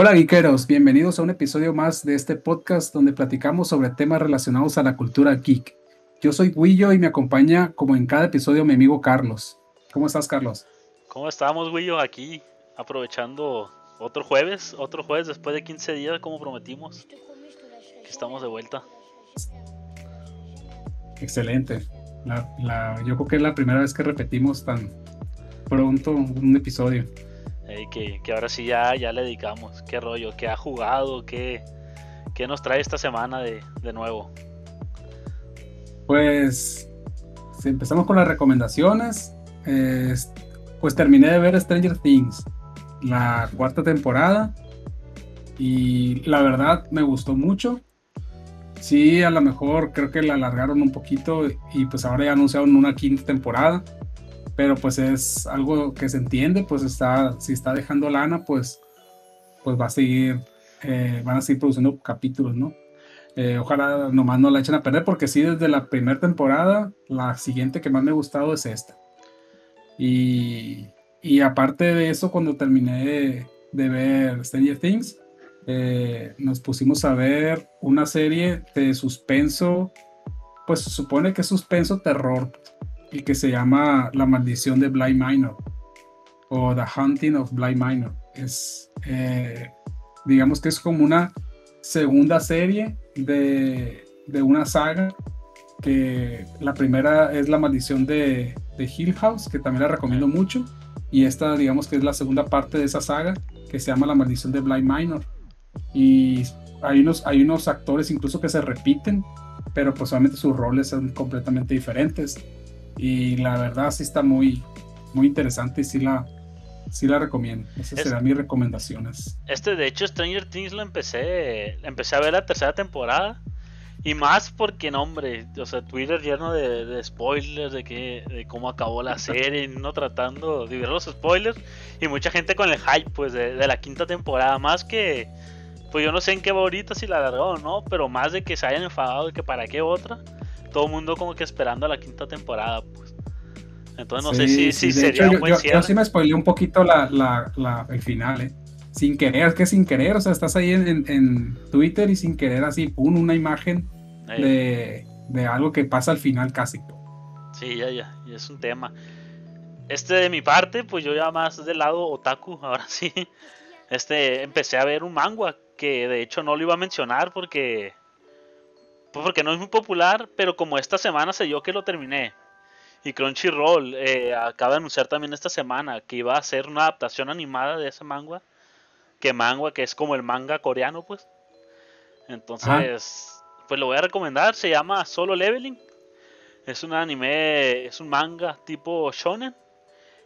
Hola geekeros, bienvenidos a un episodio más de este podcast donde platicamos sobre temas relacionados a la cultura geek. Yo soy Guillo y me acompaña como en cada episodio mi amigo Carlos. ¿Cómo estás Carlos? ¿Cómo estamos Guillo? Aquí aprovechando otro jueves, otro jueves después de 15 días como prometimos. estamos de vuelta. Excelente. yo creo que es la primera vez que repetimos tan pronto un episodio. Que, ahora sí ya, ya le dedicamos. ¿Qué rollo? ¿Qué ha jugado? ¿Qué, qué nos trae esta semana de, nuevo? Pues, si empezamos con las recomendaciones, pues terminé de ver Stranger Things, la cuarta temporada, y la verdad me gustó mucho. Sí, a lo mejor creo que la alargaron un poquito y pues ahora ya anunciaron una quinta temporada, pero pues es algo que se entiende, pues está, si está dejando lana, pues, pues va a seguir, eh, van a seguir produciendo capítulos, ¿no? Eh, ojalá nomás no la echen a perder, porque sí, desde la primera temporada, la siguiente que más me ha gustado es esta. Y, y aparte de eso, cuando terminé de, ver Stranger Things, eh, nos pusimos a ver una serie de suspenso, pues se supone que es suspenso terror, y que se llama La maldición de Bly Minor, o The Hunting of Bly Minor. Es, eh, digamos que es como una segunda serie de, de, una saga, que la primera es La maldición de, de Hill House, que también la recomiendo mucho, y esta digamos que es la segunda parte de esa saga, que se llama La maldición de Bly Minor y hay unos, hay unos actores incluso que se repiten, pero pues obviamente sus roles son completamente diferentes. Y la verdad sí está muy, muy interesante y sí la, sí la recomiendo. Esas serán mis recomendaciones. Este, de hecho, Stranger Things lo empecé, empecé a ver la tercera temporada. Y más porque, no, hombre, o sea, Twitter lleno de, spoilers de que de cómo acabó la serie, no tratando de ver los spoilers. Y mucha gente con el hype, pues, de, de la quinta temporada. Más que pues yo no sé en qué va ahorita si la alargó o no, pero más de que se hayan enfadado de que para qué otra, todo el mundo como que esperando la quinta temporada, pues. Entonces no sé si, si sería un buen yo, yo, sí me spoileé un poquito la, la, el final, ¿eh? Sin querer, es que sin querer, o sea, estás ahí en, en, Twitter y sin querer así, pum, una imagen de, de, algo que pasa al final casi. Sí, ya, ya, y es un tema. Este de mi parte, pues yo ya más del lado otaku, ahora sí. Este, empecé a ver un manga que de hecho no lo iba a mencionar porque porque no es muy popular, pero como esta semana se dio que lo terminé. Y Crunchyroll eh, acaba de anunciar también esta semana que iba a hacer una adaptación animada de ese manga. Que manga, que es como el manga coreano, pues. Entonces, pues lo voy a recomendar. Se llama Solo Leveling. Es un anime, es un manga tipo shonen.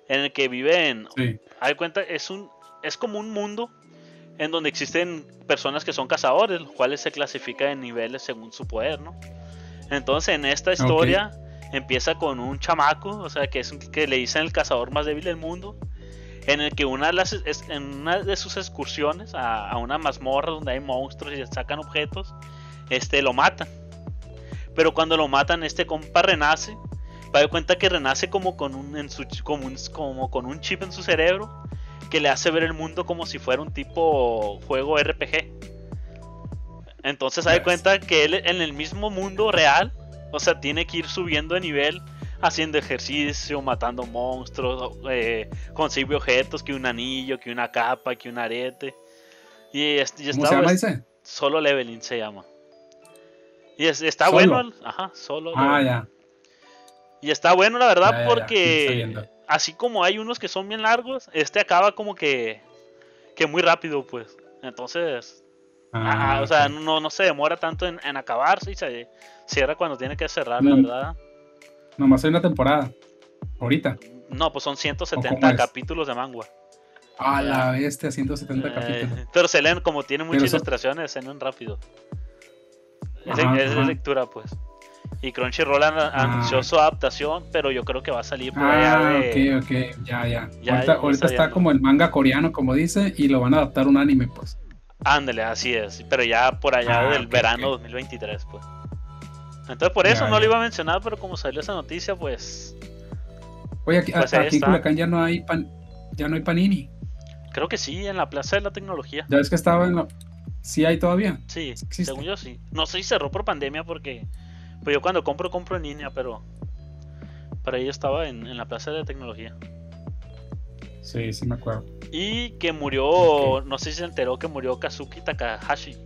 En el que viven. Sí. Hay cuenta, es un. Es como un mundo en donde existen personas que son cazadores, los cuales se clasifican en niveles según su poder, ¿no? Entonces en esta historia empieza con un chamaco, o sea, que es que le dicen el cazador más débil del mundo, en el que una de, las, en una de sus excursiones a, una mazmorra donde hay monstruos y sacan objetos, este lo matan. Pero cuando lo matan, este compa renace. Va cuenta que renace como con un, en su, como, como con un chip en su cerebro que le hace ver el mundo como si fuera un tipo juego RPG. Entonces se da cuenta que él en el mismo mundo real, o sea, tiene que ir subiendo de nivel, haciendo ejercicio, matando monstruos, eh, consigue objetos, que un anillo, que una capa, que un arete. Y, ¿Cómo se llama ese? Solo leveling se llama. Y está bueno, ajá, solo. Ah, ya. Y está bueno, la verdad, porque así como hay unos que son bien largos, este acaba como que, que muy rápido, pues. Entonces, ah, o sea, no, no se demora tanto en, acabarse y se cierra cuando tiene que cerrar, la verdad. Nomás hay una temporada, ahorita. No, pues son 170 capítulos de manga. Ah, la bestia, 170 eh, capítulos. Pero se leen, como tiene muchas ilustraciones, se leen rápido. es de lectura, pues. Y Crunchyroll anunció ah. su adaptación, pero yo creo que va a salir por allá ah, de... ok, ok, ya, ya. ahorita, está como el manga coreano, como dice, y lo van a adaptar a un anime, pues. Ándale, así es, pero ya por allá ah, del verano 2023, pues. Entonces por eso no lo iba a mencionar, pero como salió esa noticia, pues... Oye, aquí, pues aquí en Culiacán ya no hay pan, ya no hay panini. Creo que sí, en la Plaza de la Tecnología. Ya ves que estaba en la. ¿Sí hay todavía? Sí, según yo sí. No sé si cerró por pandemia porque. Pues yo cuando compro, compro en línea, pero. Para ello estaba en, la Plaza de Tecnología. Sí, sí me acuerdo. Y que murió. No sé si se enteró que murió Kazuki Takahashi.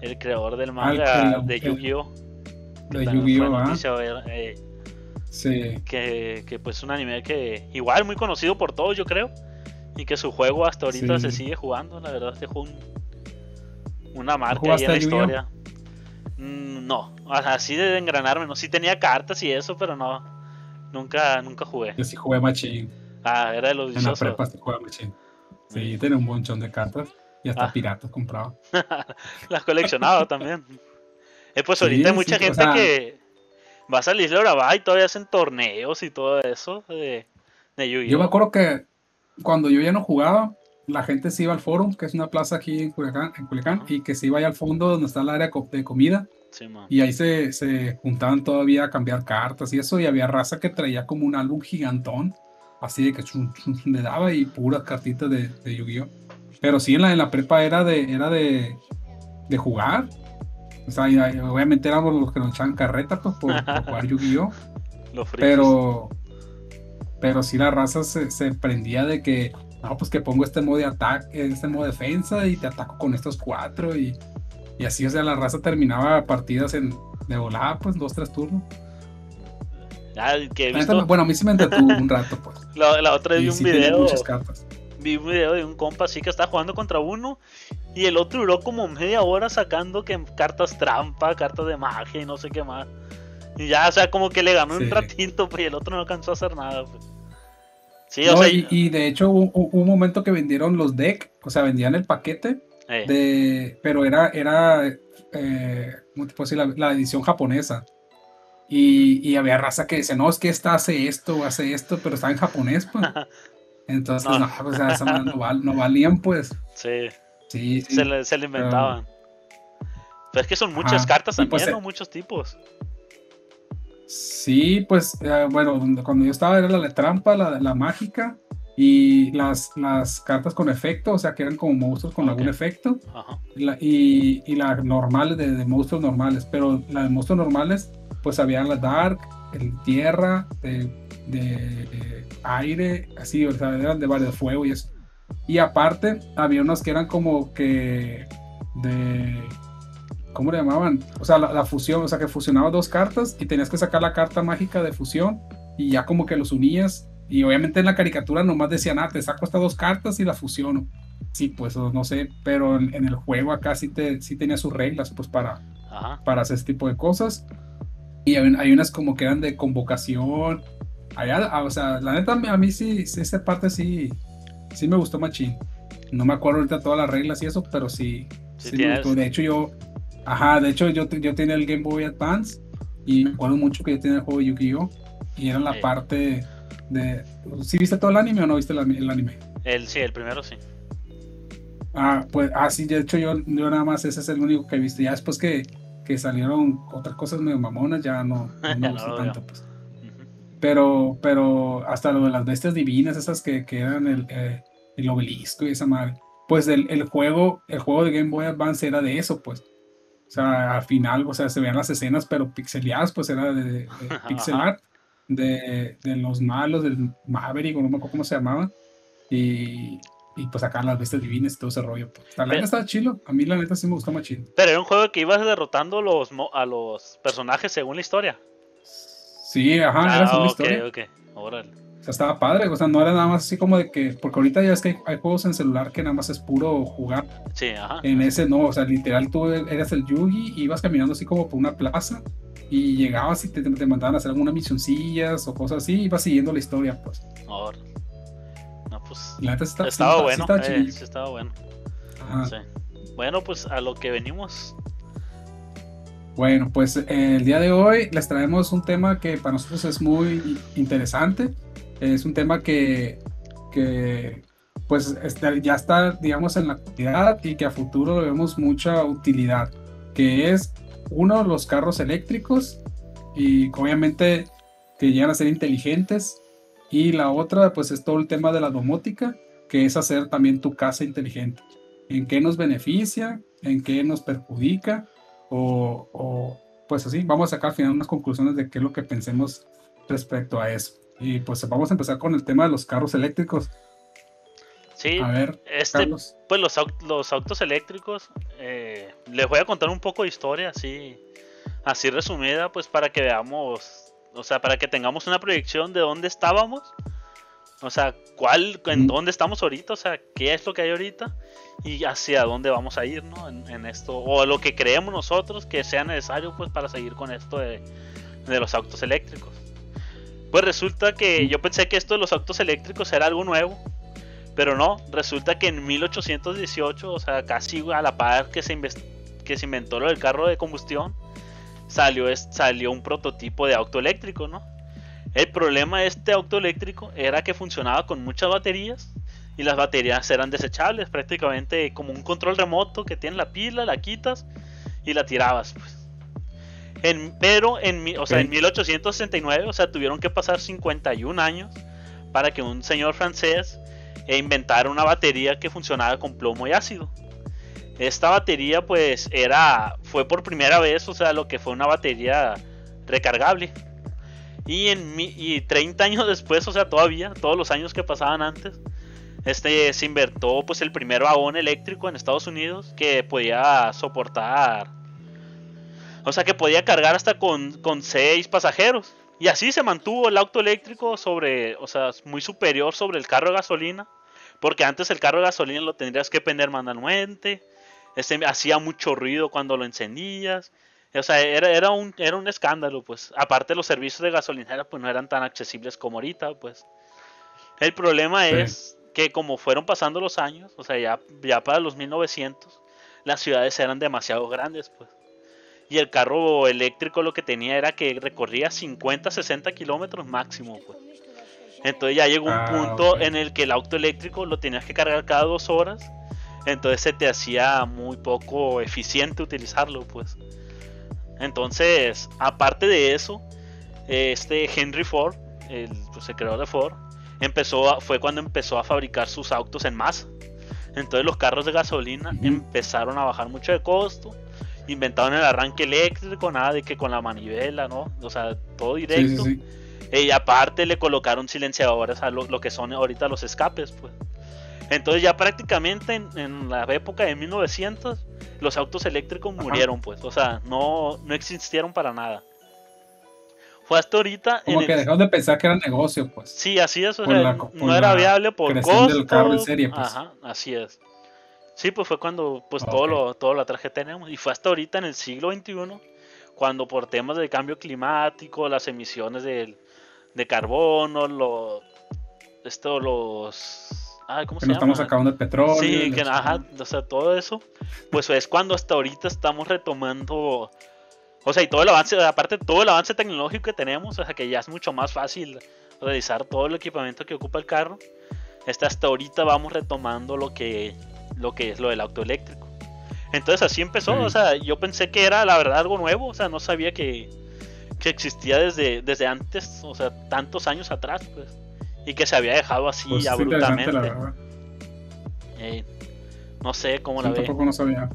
El creador del manga de Yu-Gi-Oh! De Yu-Gi-Oh! ¿ah? Eh, sí. Que, que pues un anime que. Igual muy conocido por todos, yo creo y que su juego hasta ahorita se sigue jugando. La verdad, dejó un, una marca ahí en la historia. Mm, no, así de engranarme, no. Sí tenía cartas y eso, pero no. Nunca, nunca jugué. Yo sí jugué Machine. Ah, era de los En la prepa sí jugué Machine. Sí, tenía un montón de cartas y hasta ah. piratas compraba. Las coleccionaba también. Eh, pues ahorita hay mucha gente que va a salir ahora y todavía hacen torneos y todo eso de, de Yu-Gi-Oh! Yo me acuerdo que cuando yo ya no jugaba, la gente se iba al Forum, que es una plaza aquí en Culiacán, en y que se iba ahí al fondo donde está el área de comida. y ahí se, se, juntaban todavía a cambiar cartas y eso, y había raza que traía como un álbum gigantón, así de que le daba y puras cartitas de, de Yu-Gi-Oh! Pero sí, en la, en la prepa era de, era de, de jugar. O sea, obviamente éramos los que nos echaban carreta pues, por, jugar Yu-Gi-Oh! Pero, pero sí la raza se, se prendía de que, no, pues que pongo este modo de ataque, este modo de defensa y te ataco con estos cuatro y, y así, o sea, la raza terminaba partidas en, de volada, pues, dos, tres turnos. Ah, que bueno, a mí sí me entretuvo un rato, pues. La, la otra vez vi un video. Muchas cartas. Vi un video de un compa así que está jugando contra uno y el otro duró como media hora sacando que cartas trampa, cartas de magia y no sé qué más. Y ya, o sea, como que le ganó un ratito, pues, y el otro no alcanzó a hacer nada, pues. Sí, o sea, y, de hecho hubo, un momento que vendieron los decks, o sea, vendían el paquete, eh. de, pero era, era eh, ¿cómo te puedo decir? La, edición japonesa. Y, y, había raza que decía, no, es que esta hace esto, hace esto, pero está en japonés, pues. Entonces, no, o sea, no, valían, pues. Sí. Sí, Se, le, se le inventaban. Pero, es que son muchas cartas pues, también, ¿no? Muchos tipos. Sí, pues eh, bueno, cuando yo estaba era la, trampa, la, la mágica y las, las cartas con efecto, o sea que eran como monstruos con algún efecto. Y, y las normales de, monstruos normales, pero las de monstruos normales pues había la dark, el tierra, de, de, aire, así, o sea, eran de varios fuego y eso. Y aparte había unos que eran como que de ¿cómo le llamaban? O sea, la, fusión, o sea, que fusionaba dos cartas y tenías que sacar la carta mágica de fusión y ya como que los unías. Y obviamente en la caricatura nomás decían, ah, te saco estas dos cartas y la fusiono. Sí, pues no sé, pero en, el juego acá sí, te, sí tenía sus reglas, pues para, para hacer este tipo de cosas. Y hay, unas como que eran de convocación. Allá, ah, o sea, la neta, a mí sí, esa parte sí, sí me gustó machín. No me acuerdo ahorita todas las reglas y eso, pero sí, sí, me gustó. De hecho, yo, Ajá, de hecho yo, yo tenía el Game Boy Advance y me acuerdo mucho que yo tenía el juego de Yu-Gi-Oh! Y era la parte de... ¿Sí viste todo el anime o no viste el, anime? El, sí, el primero sí. Ah, pues, ah, sí, de hecho yo, yo nada más ese es el único que he visto. Ya después que, que salieron otras cosas medio mamonas, ya no, no me gustó tanto, pues. Pero, pero hasta lo de las bestias divinas, esas que, que eran el, eh, el obelisco y esa madre. Pues el, el, juego, el juego de Game Boy Advance era de eso, pues. O sea, al final, o sea, se veían las escenas, pero pixeleadas, pues era de, de, pixel art, de, de, los malos, del Maverick, o no me acuerdo cómo se llamaba. Y, y pues acá las bestias divinas y todo ese rollo. Pues. La neta estaba chilo. A mí la neta sí me gustó más chido. Pero era un juego que ibas derrotando los, a los personajes según la historia. Sí, ajá, era según la historia. Ok, ok, órale estaba padre, o sea, no era nada más así como de que, porque ahorita ya es que hay, juegos en celular que nada más es puro jugar. Sí, ajá. En ese no, o sea, literal tú eras el Yugi, ibas caminando así como por una plaza y llegabas y te, te mandaban a hacer algunas misioncillas o cosas así, y ibas siguiendo la historia, pues. Ahora. No, pues. estaba, bueno, eh, sí, estaba bueno. Sí. Bueno, pues a lo que venimos. Bueno, pues eh, el día de hoy les traemos un tema que para nosotros es muy interesante es un tema que, pues ya está, digamos, en la actualidad y que a futuro le vemos mucha utilidad, que es uno, los carros eléctricos y obviamente que llegan a ser inteligentes y la otra, pues es todo el tema de la domótica, que es hacer también tu casa inteligente. ¿En qué nos beneficia? ¿En qué nos perjudica? O, o pues así, vamos a sacar al final unas conclusiones de qué es lo que pensemos respecto a eso. Y pues vamos a empezar con el tema de los carros eléctricos. Sí, a ver, este, pues los, los autos eléctricos, eh, les voy a contar un poco de historia, así, así resumida, pues para que veamos, o sea, para que tengamos una proyección de dónde estábamos, o sea, cuál, en dónde estamos ahorita, o sea, qué es lo que hay ahorita y hacia dónde vamos a ir, ¿no? En, esto, o lo que creemos nosotros que sea necesario, pues, para seguir con esto de, de los autos eléctricos. Pues resulta que yo pensé que esto de los autos eléctricos era algo nuevo, pero no, resulta que en 1818, o sea, casi a la par que se, que se inventó lo del carro de combustión, salió, salió un prototipo de auto eléctrico, ¿no? El problema de este auto eléctrico era que funcionaba con muchas baterías y las baterías eran desechables, prácticamente como un control remoto que tiene la pila, la quitas y la tirabas. Pues. En, pero en, o sea, en 1869, o sea, tuvieron que pasar 51 años para que un señor francés e inventar una batería que funcionaba con plomo y ácido. Esta batería pues era fue por primera vez, o sea, lo que fue una batería recargable. Y en y 30 años después, o sea, todavía todos los años que pasaban antes, este se inventó pues el primer vagón eléctrico en Estados Unidos que podía soportar o sea, que podía cargar hasta con, con 6 pasajeros. Y así se mantuvo el auto eléctrico sobre, o sea, muy superior sobre el carro de gasolina. Porque antes el carro de gasolina lo tendrías que prender manualmente. Este, hacía mucho ruido cuando lo encendías. O sea, era, era, un, era un escándalo, pues. Aparte los servicios de gasolinera pues no eran tan accesibles como ahorita, pues. El problema es que como fueron pasando los años, o sea, ya, ya para los 1900, las ciudades eran demasiado grandes, pues. Y el carro eléctrico lo que tenía era que recorría 50, 60 kilómetros máximo, pues. Entonces ya llegó un ah, punto en el que el auto eléctrico lo tenías que cargar cada dos horas. Entonces se te hacía muy poco eficiente utilizarlo, pues. Entonces, aparte de eso, este Henry Ford, el, pues, creador de Ford, empezó fue cuando empezó a fabricar sus autos en masa. Entonces los carros de gasolina empezaron a bajar mucho de costo. Inventaron el arranque eléctrico, nada de que con la manivela, ¿no? O sea, todo directo. Y aparte le colocaron silenciadores a lo, que son ahorita los escapes, pues. Entonces ya prácticamente en, la época de 1900 los autos eléctricos murieron, pues. O sea, no, no existieron para nada. Fue hasta ahorita. Como que dejaron de pensar que era negocio, pues. Sí, así es. O sea, no era viable por costos. Del carro en serie, pues. Ajá, así es. Sí, pues fue cuando pues todo lo todo lo traje tenemos. Y fue hasta ahorita en el siglo XXI cuando por temas de cambio climático, las emisiones de, de carbono, lo, esto, los... ¿cómo se llama? estamos acabando el petróleo. Sí, que, ajá, o sea, todo eso, pues es cuando hasta ahorita estamos retomando, o sea, y todo el avance, aparte todo el avance tecnológico que tenemos, o sea, que ya es mucho más fácil realizar todo el equipamiento que ocupa el carro, hasta, hasta ahorita vamos retomando lo que, lo que es lo del auto eléctrico. Entonces así empezó, o sea, yo pensé que era la verdad algo nuevo, o sea, no sabía que, que existía desde, desde antes, o sea, tantos años atrás, pues, y que se había dejado así pues abruptamente. Eh, no sé cómo la tampoco no sabía.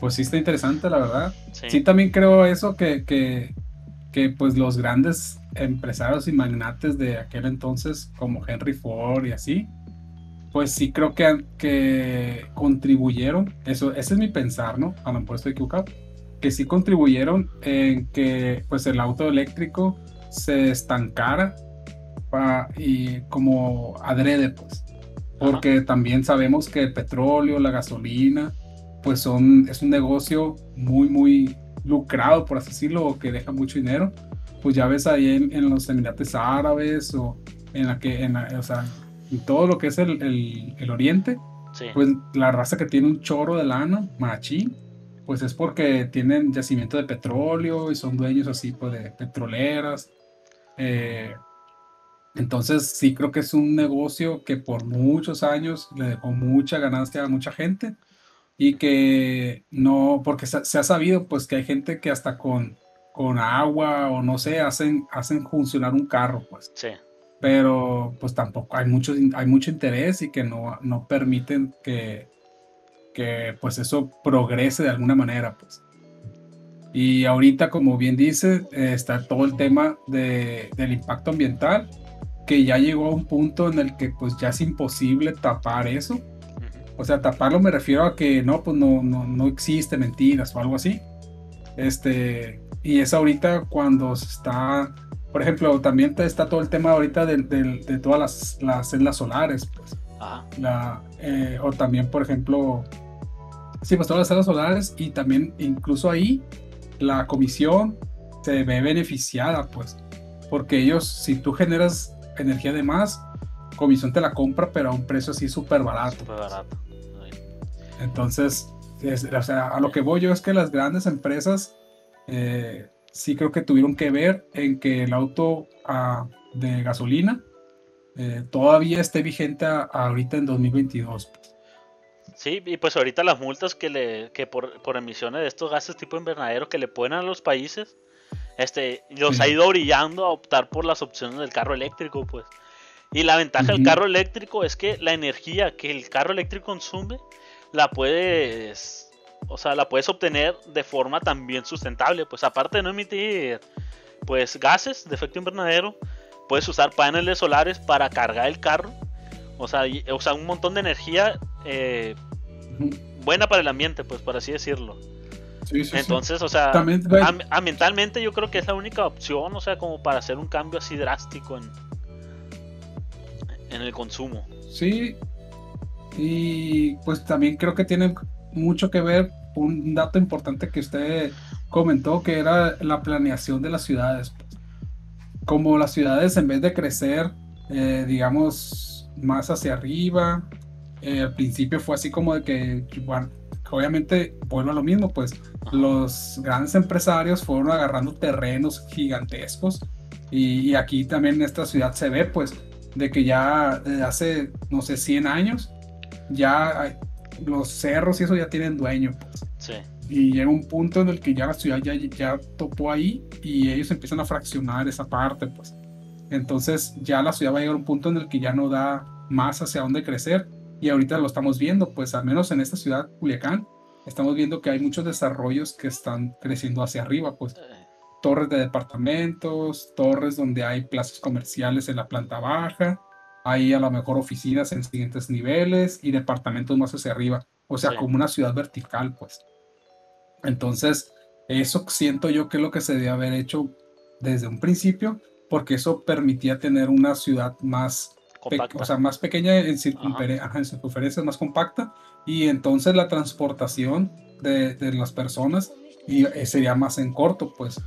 Pues sí está interesante, la verdad. Sí, también creo eso que, que, que, pues los grandes empresarios y magnates de aquel entonces, como Henry Ford y así, pues sí creo que, que contribuyeron, eso, ese es mi pensar, ¿no? A lo mejor estoy equivocado, que sí contribuyeron en que pues el auto eléctrico se estancara y como adrede pues. Porque también sabemos que el petróleo la gasolina pues son es un negocio muy muy lucrado por así decirlo que deja mucho dinero. Pues ya ves ahí en, los Emirates Árabes o en la que en o sea en todo lo que es el, el, el oriente pues la raza que tiene un choro de lana machín pues es porque tienen yacimiento de petróleo y son dueños así pues de petroleras. Eh, entonces sí creo que es un negocio que por muchos años le dejó mucha ganancia a mucha gente y que no, porque se, ha sabido pues que hay gente que hasta con, con agua o no sé, hacen, hacen funcionar un carro pues. Sí. Pero pues tampoco hay mucho, hay mucho interés y que no, no permiten que, que pues eso progrese de alguna manera, pues. Y ahorita, como bien dice, eh, está todo el tema de, del impacto ambiental, que ya llegó a un punto en el que pues ya es imposible tapar eso. O sea, taparlo me refiero a que no, pues no, no, no existe mentiras o algo así. Este, y es ahorita cuando se está, por ejemplo, también está todo el tema ahorita de, de, todas las, las, celdas solares, pues. La, eh, o también, por ejemplo, sí, pues todas las celdas solares y también incluso ahí la comisión se ve beneficiada, pues, porque ellos, si tú generas energía de más, comisión te la compra, pero a un precio así súper barato. Súper barato. Entonces, o sea, a lo que voy yo es que las grandes empresas eh, sí creo que tuvieron que ver en que el auto ah, de gasolina eh, todavía esté vigente ahorita en 2022. Sí, y pues ahorita las multas que le que por, por emisiones de estos gases tipo invernadero que le ponen a los países, este, los ha ido brillando a optar por las opciones del carro eléctrico, pues. Y la ventaja del carro eléctrico es que la energía que el carro eléctrico consume la puedes, o sea, la puedes obtener de forma también sustentable, pues aparte de no emitir pues gases de efecto invernadero, puedes usar paneles solares para cargar el carro, o sea, o un montón de energía eh, buena para el ambiente, pues por así decirlo. Entonces, o sea, ambientalmente yo creo que es la única opción, o sea, como para hacer un cambio así drástico en, en el consumo. Sí, y pues también creo que tiene mucho que ver un dato importante que usted comentó, que era la planeación de las ciudades. Como las ciudades en vez de crecer, eh, digamos, más hacia arriba, eh, al principio fue así como de que, bueno, obviamente vuelvo a lo mismo, pues los grandes empresarios fueron agarrando terrenos gigantescos y, aquí también en esta ciudad se ve pues de que ya hace, no sé, 100 años ya los cerros y eso ya tienen dueño. Pues. Sí. Y llega un punto en el que ya la ciudad ya, ya topó ahí y ellos empiezan a fraccionar esa parte, pues. Entonces ya la ciudad va a llegar a un punto en el que ya no da más hacia dónde crecer y ahorita lo estamos viendo, pues al menos en esta ciudad, Culiacán, estamos viendo que hay muchos desarrollos que están creciendo hacia arriba, pues torres de departamentos, torres donde hay plazas comerciales en la planta baja, hay a lo mejor oficinas en siguientes niveles y departamentos más hacia arriba, o sea, como una ciudad vertical, pues. Entonces, eso siento yo que es lo que se debe haber hecho desde un principio, porque eso permitía tener una ciudad más, o sea, más pequeña en, circunferencia, más compacta, y entonces la transportación de, de las personas y, eh, sería más en corto, pues,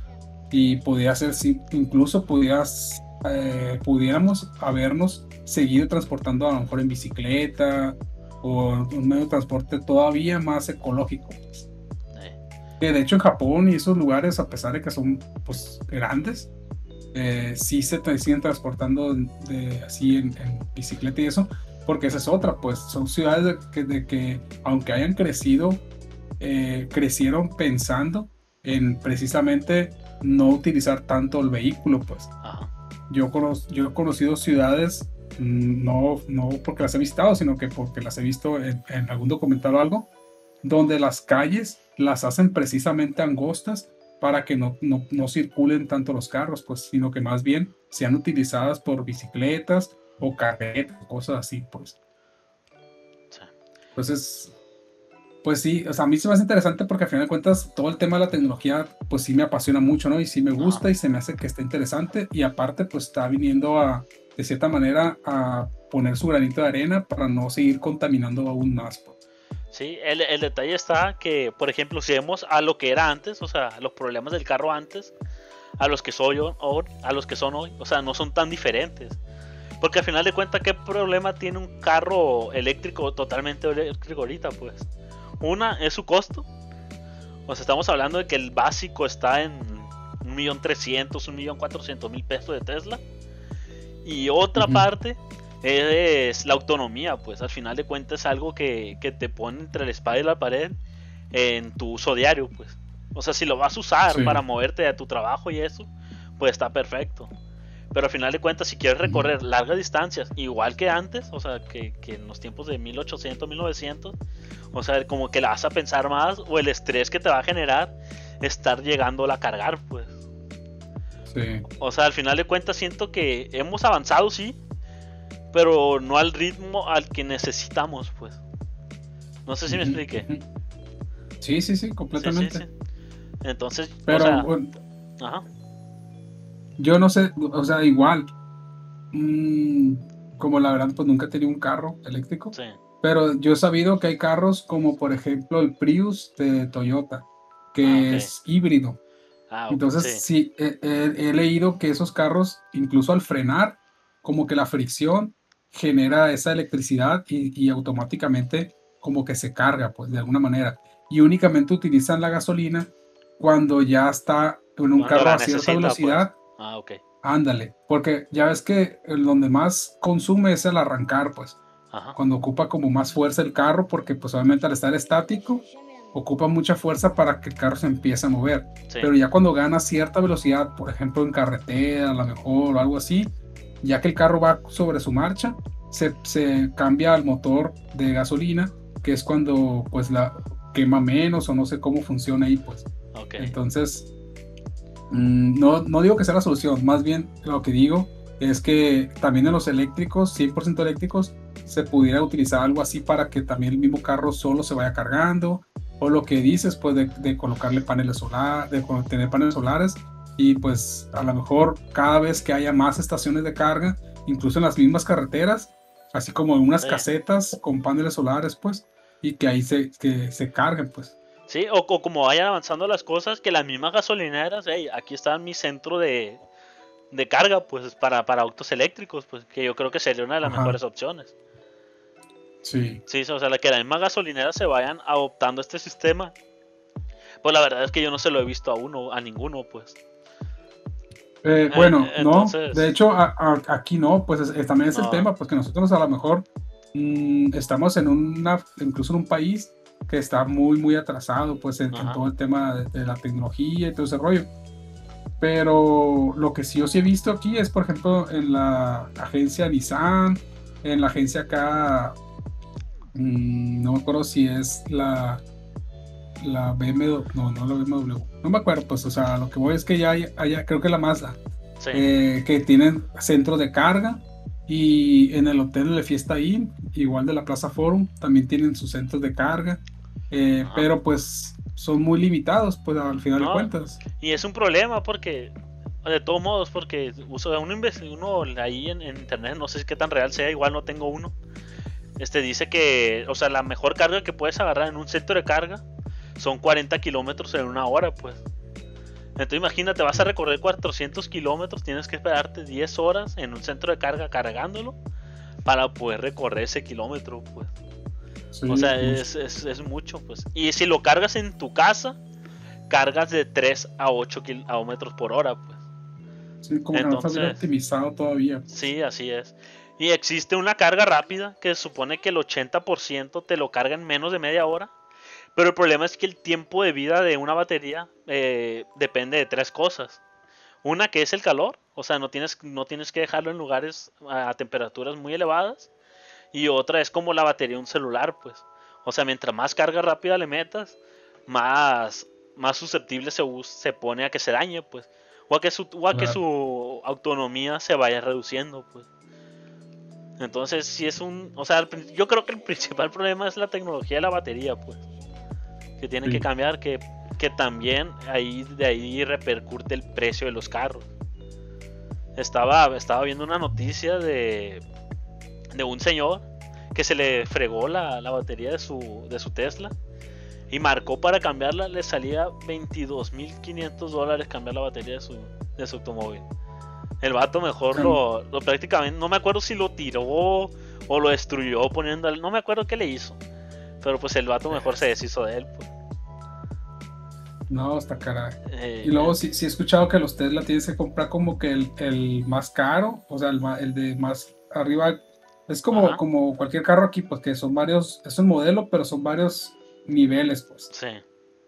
y podría ser, si incluso pudieras, eh, pudiéramos habernos seguido transportando a lo mejor en bicicleta o un medio de transporte todavía más ecológico. Pues. Que de hecho en Japón y esos lugares, a pesar de que son pues grandes, eh, sí se siguen transportando de, así en, bicicleta y eso, porque esa es otra, pues son ciudades de que, de que aunque hayan crecido, eh, crecieron pensando en precisamente no utilizar tanto el vehículo, pues. Yo, yo he conocido ciudades no, no porque las he visitado, sino que porque las he visto en, algún documental o algo, donde las calles las hacen precisamente angostas para que no, no, circulen tanto los carros, pues, sino que más bien sean utilizadas por bicicletas o carretas, cosas así, pues. Entonces, pues sí, o sea, a mí se me hace interesante porque al final de cuentas todo el tema de la tecnología, pues sí me apasiona mucho, ¿no? Y sí me gusta y se me hace que está interesante y aparte, pues está viniendo a, de cierta manera a poner su granito de arena para no seguir contaminando aún más. Pues. Sí, el, el, detalle está que, por ejemplo, si vemos a lo que era antes, o sea, los problemas del carro antes, a los que soy hoy, a los que son hoy, o sea, no son tan diferentes. Porque al final de cuentas, ¿qué problema tiene un carro eléctrico totalmente eléctrico ahorita? Pues, una es su costo. O sea, estamos hablando de que el básico está en 1.300.000, 1.400.000 pesos de Tesla. Y otra parte es la autonomía, pues al final de cuentas es algo que, te pone entre la espada y la pared en tu uso diario, pues. O sea, si lo vas a usar para moverte a tu trabajo y eso, pues está perfecto. Pero al final de cuentas, si quieres recorrer largas distancias, igual que antes, o sea, que, en los tiempos de 1800, 1900, o sea, como que la vas a pensar más, o el estrés que te va a generar estar llegando a cargar, pues. Sí. O sea, al final de cuentas siento que hemos avanzado, sí, pero no al ritmo al que necesitamos, pues. No sé si me expliqué. Sí, sí, sí, completamente. Entonces, pero, o sea, ajá. Yo no sé, o sea, igual. Mm, como la verdad, pues nunca he tenido un carro eléctrico. Sí. Pero yo he sabido que hay carros como, por ejemplo, el Prius de Toyota, que ah, es híbrido. Ah, Entonces, sí, he, leído que esos carros, incluso al frenar, como que la fricción genera esa electricidad y, y automáticamente como que se carga, pues, de alguna manera. Y únicamente utilizan la gasolina cuando ya está en un carro a cierta pues. velocidad Ah, ok. Ándale, porque ya ves que el donde más consume es el arrancar, pues. Cuando ocupa como más fuerza el carro, porque pues obviamente al estar estático, ocupa mucha fuerza para que el carro se empiece a mover. Pero ya cuando gana cierta velocidad, por ejemplo en carretera, a lo mejor o algo así, ya que el carro va sobre su marcha, se, se cambia al motor de gasolina, que es cuando pues la quema menos o no sé cómo funciona ahí, pues. Entonces, Mm, no, no digo que sea la solución, más bien lo que digo es que también en los eléctricos, 100% eléctricos, se pudiera utilizar algo así para que también el mismo carro solo se vaya cargando, o lo que dices, pues de, colocarle paneles solares, de tener paneles solares, y pues a lo mejor cada vez que haya más estaciones de carga, incluso en las mismas carreteras, así como en unas casetas con paneles solares, pues, y que ahí se, que se carguen, pues. Sí, o, como vayan avanzando las cosas, que las mismas gasolineras, hey, aquí está mi centro de, carga, pues para, para autos eléctricos, pues que yo creo que sería una de las mejores opciones. Sí. Sí, o sea, que las mismas gasolineras se vayan adoptando este sistema. Pues la verdad es que yo no se lo he visto a uno, a ninguno, pues. Eh, bueno, eh, no, de hecho aquí no, pues también es el tema, pues que nosotros a lo mejor mm, estamos en una, incluso en un país que está muy, muy atrasado pues en, todo el tema de, la tecnología y todo ese rollo. Pero lo que sí yo sí he visto aquí es, por ejemplo, en la agencia Nissan, en la agencia acá, mm, no me acuerdo si es la, la BMW, no, no la BMW, no me acuerdo, pues, o sea, lo que voy es que ya hay, creo que la Mazda, eh, que tienen centro de carga y en el hotel de Fiesta Inn, igual de la Plaza Forum, también tienen sus centros de carga. Eh, pero pues son muy limitados, pues al final de cuentas. Y es un problema porque, de todos modos, porque uso uno, uno ahí en, internet, no sé qué tan real sea, igual no tengo uno. Este dice que, o sea, la mejor carga que puedes agarrar en un centro de carga son 40 kilómetros en una hora, pues. Entonces imagínate, vas a recorrer 400 kilómetros, tienes que esperarte 10 horas en un centro de carga cargándolo para poder recorrer ese kilómetro, pues. o sea, es, mucho, pues. Y si lo cargas en tu casa, cargas de 3 a 8 kilómetros por hora, pues. Sí, como Entonces, optimizado todavía. Pues. Sí, así es. Y existe una carga rápida que supone que el 80% te lo carga en menos de media hora. Pero el problema es que el tiempo de vida de una batería eh, depende de tres cosas. Una que es el calor, o sea, no tienes, no tienes que dejarlo en lugares a, temperaturas muy elevadas. Y otra es como la batería de un celular, pues. O sea, mientras más carga rápida le metas, más, más susceptible se, se pone a que se dañe, pues. O a que su, o a que su autonomía se vaya reduciendo, pues. Entonces, si es un. O sea, yo creo que el principal problema es la tecnología de la batería, pues que tienen que cambiar, que, que también ahí de ahí repercute el precio de los carros. Estaba, estaba viendo una noticia de, de un señor que se le fregó la, la batería de su, de su Tesla y marcó para cambiarla, le salía 22.500 dólares cambiar la batería de su, de su automóvil. El vato mejor lo, lo, prácticamente, no me acuerdo si lo tiró o lo destruyó poniendo, no me acuerdo qué le hizo. Pero pues el vato mejor se deshizo de él, pues. No, está cara. Eh, y luego sí, sí, he escuchado que los Tesla tienes que comprar como que el, el más caro, o sea, el, el, de más arriba. Es como, como cualquier carro aquí, pues que son varios, es un modelo, pero son varios niveles, pues. Sí.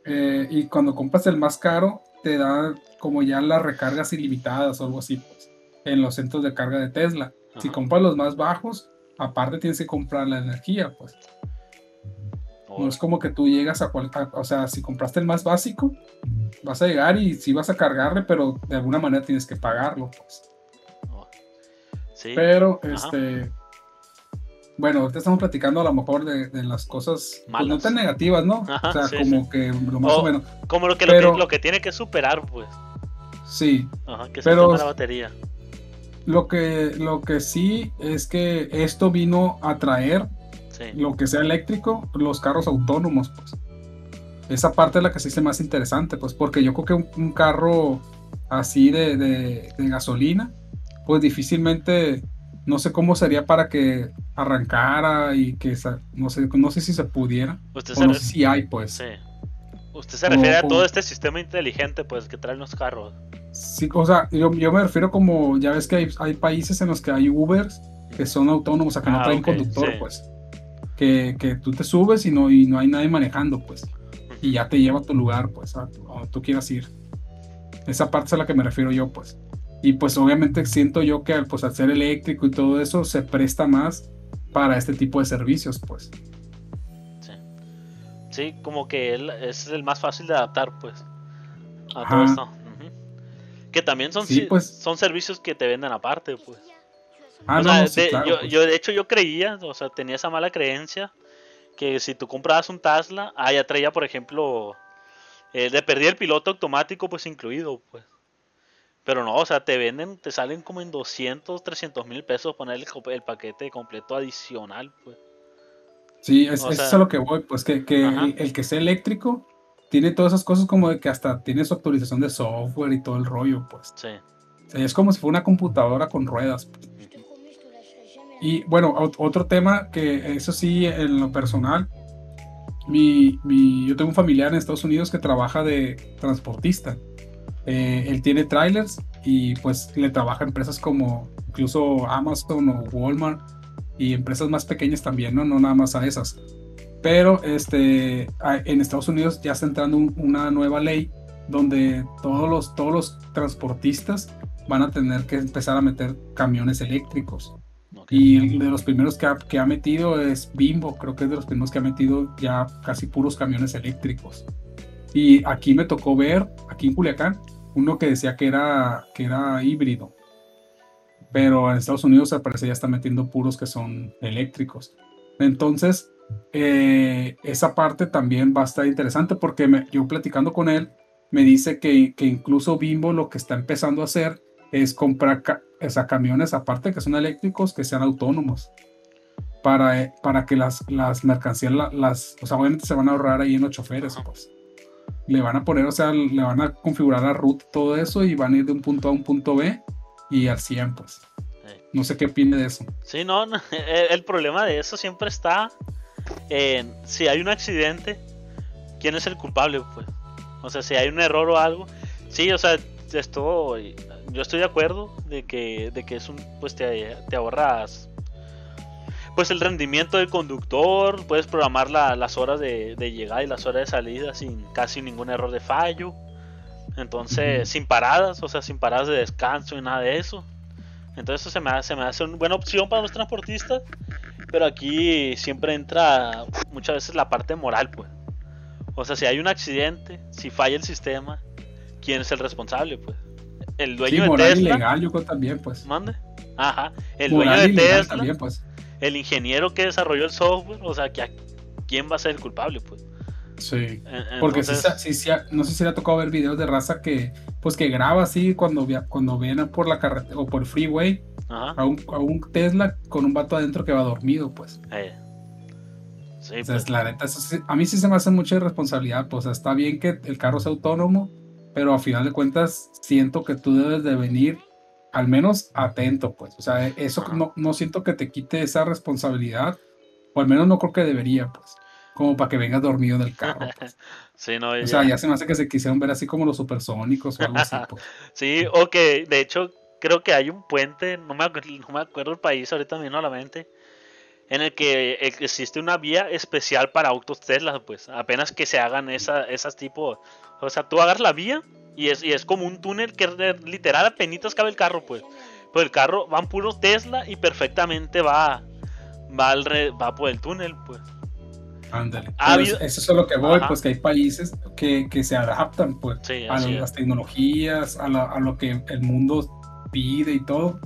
Eh, y cuando compras el más caro, te da como ya las recargas ilimitadas o algo así, pues. en los centros de carga de Tesla. Si compras los más bajos, aparte tienes que comprar la energía, pues. No es como que tú llegas a cualquier, o sea, si compraste el más básico, vas a llegar y sí vas a cargarle, pero de alguna manera tienes que pagarlo, pues. Sí. Pero, este, bueno, ahorita estamos platicando a lo mejor de, las cosas pues, no tan negativas, ¿no? o sea, como que lo más o, menos. Como lo que, lo que, tiene que superar, pues. Sí. Ajá, que se pero la batería. Lo que, lo que sí es que esto vino a traer lo que sea eléctrico, los carros autónomos, pues. Esa parte es la que se dice más interesante, pues, porque yo creo que un, carro así de, de, gasolina, pues difícilmente, no sé cómo sería para que arrancara y que, no sé, no sé si se pudiera, o no sé si hay, pues. Sí. Usted se refiere a todo este sistema inteligente, pues, que traen los carros. Sí, o sea, yo, me refiero como, ya ves que hay, hay, países en los que hay Ubers que son autónomos, o sea, que no ah, traen conductor, pues que, tú te subes y no, y no hay nadie manejando, pues. Y ya te lleva a tu lugar, pues, a, donde tú quieras ir. Esa parte es a la que me refiero yo, pues. Y pues obviamente siento yo que pues, al ser eléctrico y todo eso se presta más para este tipo de servicios, pues. Sí. Sí, como que él es el más fácil de adaptar, pues. A todo esto. Que también son, pues. son servicios que te venden aparte, pues. Ah, no, de, yo, pues. yo, de hecho, yo creía, o sea, tenía esa mala creencia que si tú comprabas un Tesla, ah, ya traía, por ejemplo, eh, de perdí el piloto automático, pues incluido, pues. Pero no, o sea, te venden, te salen como en 200, 300 mil pesos poner el, paquete completo adicional, pues. Sí, es, eso es a lo que voy, pues que, el, que sea eléctrico tiene todas esas cosas como de que hasta tiene su actualización de software y todo el rollo, pues. Sí. es como si fuera una computadora con ruedas. Pues. Y bueno, otro tema que eso sí, en lo personal, mi, mi, yo tengo un familiar en Estados Unidos que trabaja de transportista. Eh, él tiene trailers y pues le trabaja a empresas como incluso Amazon o Walmart y empresas más pequeñas también, no, no nada más a esas. Pero este, en Estados Unidos ya está entrando una nueva ley donde todos los, todos los transportistas van a tener que empezar a meter camiones eléctricos. Y de los primeros que ha, que ha, metido es Bimbo, creo que es de los primeros que ha metido ya casi puros camiones eléctricos. Y aquí me tocó ver, aquí en Culiacán, uno que decía que era, que era híbrido. Pero en Estados Unidos al parecer ya está metiendo puros que son eléctricos. Entonces, eh, esa parte también va a estar interesante porque me, yo platicando con él, me dice que, que incluso Bimbo lo que está empezando a hacer es comprar camiones, aparte que son eléctricos, que sean autónomos. Para, eh, para que las, las mercancías, las, o sea, obviamente se van a ahorrar ahí en los choferes, pues. Le van a poner, o sea, le van a configurar la ruta, todo eso, y van a ir de un punto A a un punto B y al 100, pues. No sé qué opine de eso. Sí, no, el, problema de eso siempre está en si hay un accidente, ¿quién es el culpable, pues? O sea, si hay un error o algo. Sí, o sea, esto yo estoy de acuerdo de que, de que es un, pues te, te ahorras pues el rendimiento del conductor, puedes programar las horas de, llegada y las horas de salida sin casi ningún error de fallo. Entonces, sin paradas, o sea, sin paradas de descanso y nada de eso. Entonces eso se me, hace, me hace una buena opción para los transportistas. Pero aquí siempre entra muchas veces la parte moral, pues. O sea, si hay un accidente, si falla el sistema, ¿quién es el responsable, pues? El dueño de Tesla. ilegal, yo creo también, pues. Mande. Ajá. El dueño de Tesla. También, pues. El ingeniero que desarrolló el software. O sea, que ¿quién va a ser el culpable, pues? Sí. Porque sí, sí, no sé si le ha tocado ver videos de raza que, pues que graba así cuando, cuando viene por la carretera o por el freeway A, un, a, un, Tesla con un vato adentro que va dormido, pues. Eh. Sí, pues. la neta, a mí sí se me hace mucha irresponsabilidad, pues está bien que el carro sea autónomo, pero a final de cuentas siento que tú debes de venir al menos atento, pues. O sea, eso no, no siento que te quite esa responsabilidad, o al menos no creo que debería, pues. Como para que vengas dormido en el carro. Pues. sí, no, o sea, ya se me hace que se quisieron ver así como los supersónicos o algo así. Pues. sí, o que de hecho creo que hay un puente, no me, no me acuerdo el país, ahorita vino a la mente, en el que existe una vía especial para autos Tesla, pues apenas que se hagan esa, esas tipo, o sea, tú hagas la vía y es, y es como un túnel que literal a penitas cabe el carro, pues. Pero el carro van puro Tesla y perfectamente va va al va por el túnel, pues. Ándale. Eso es lo que voy, pues que hay países que, que se adaptan pues a las tecnologías, a, a, lo que el mundo pide y todo.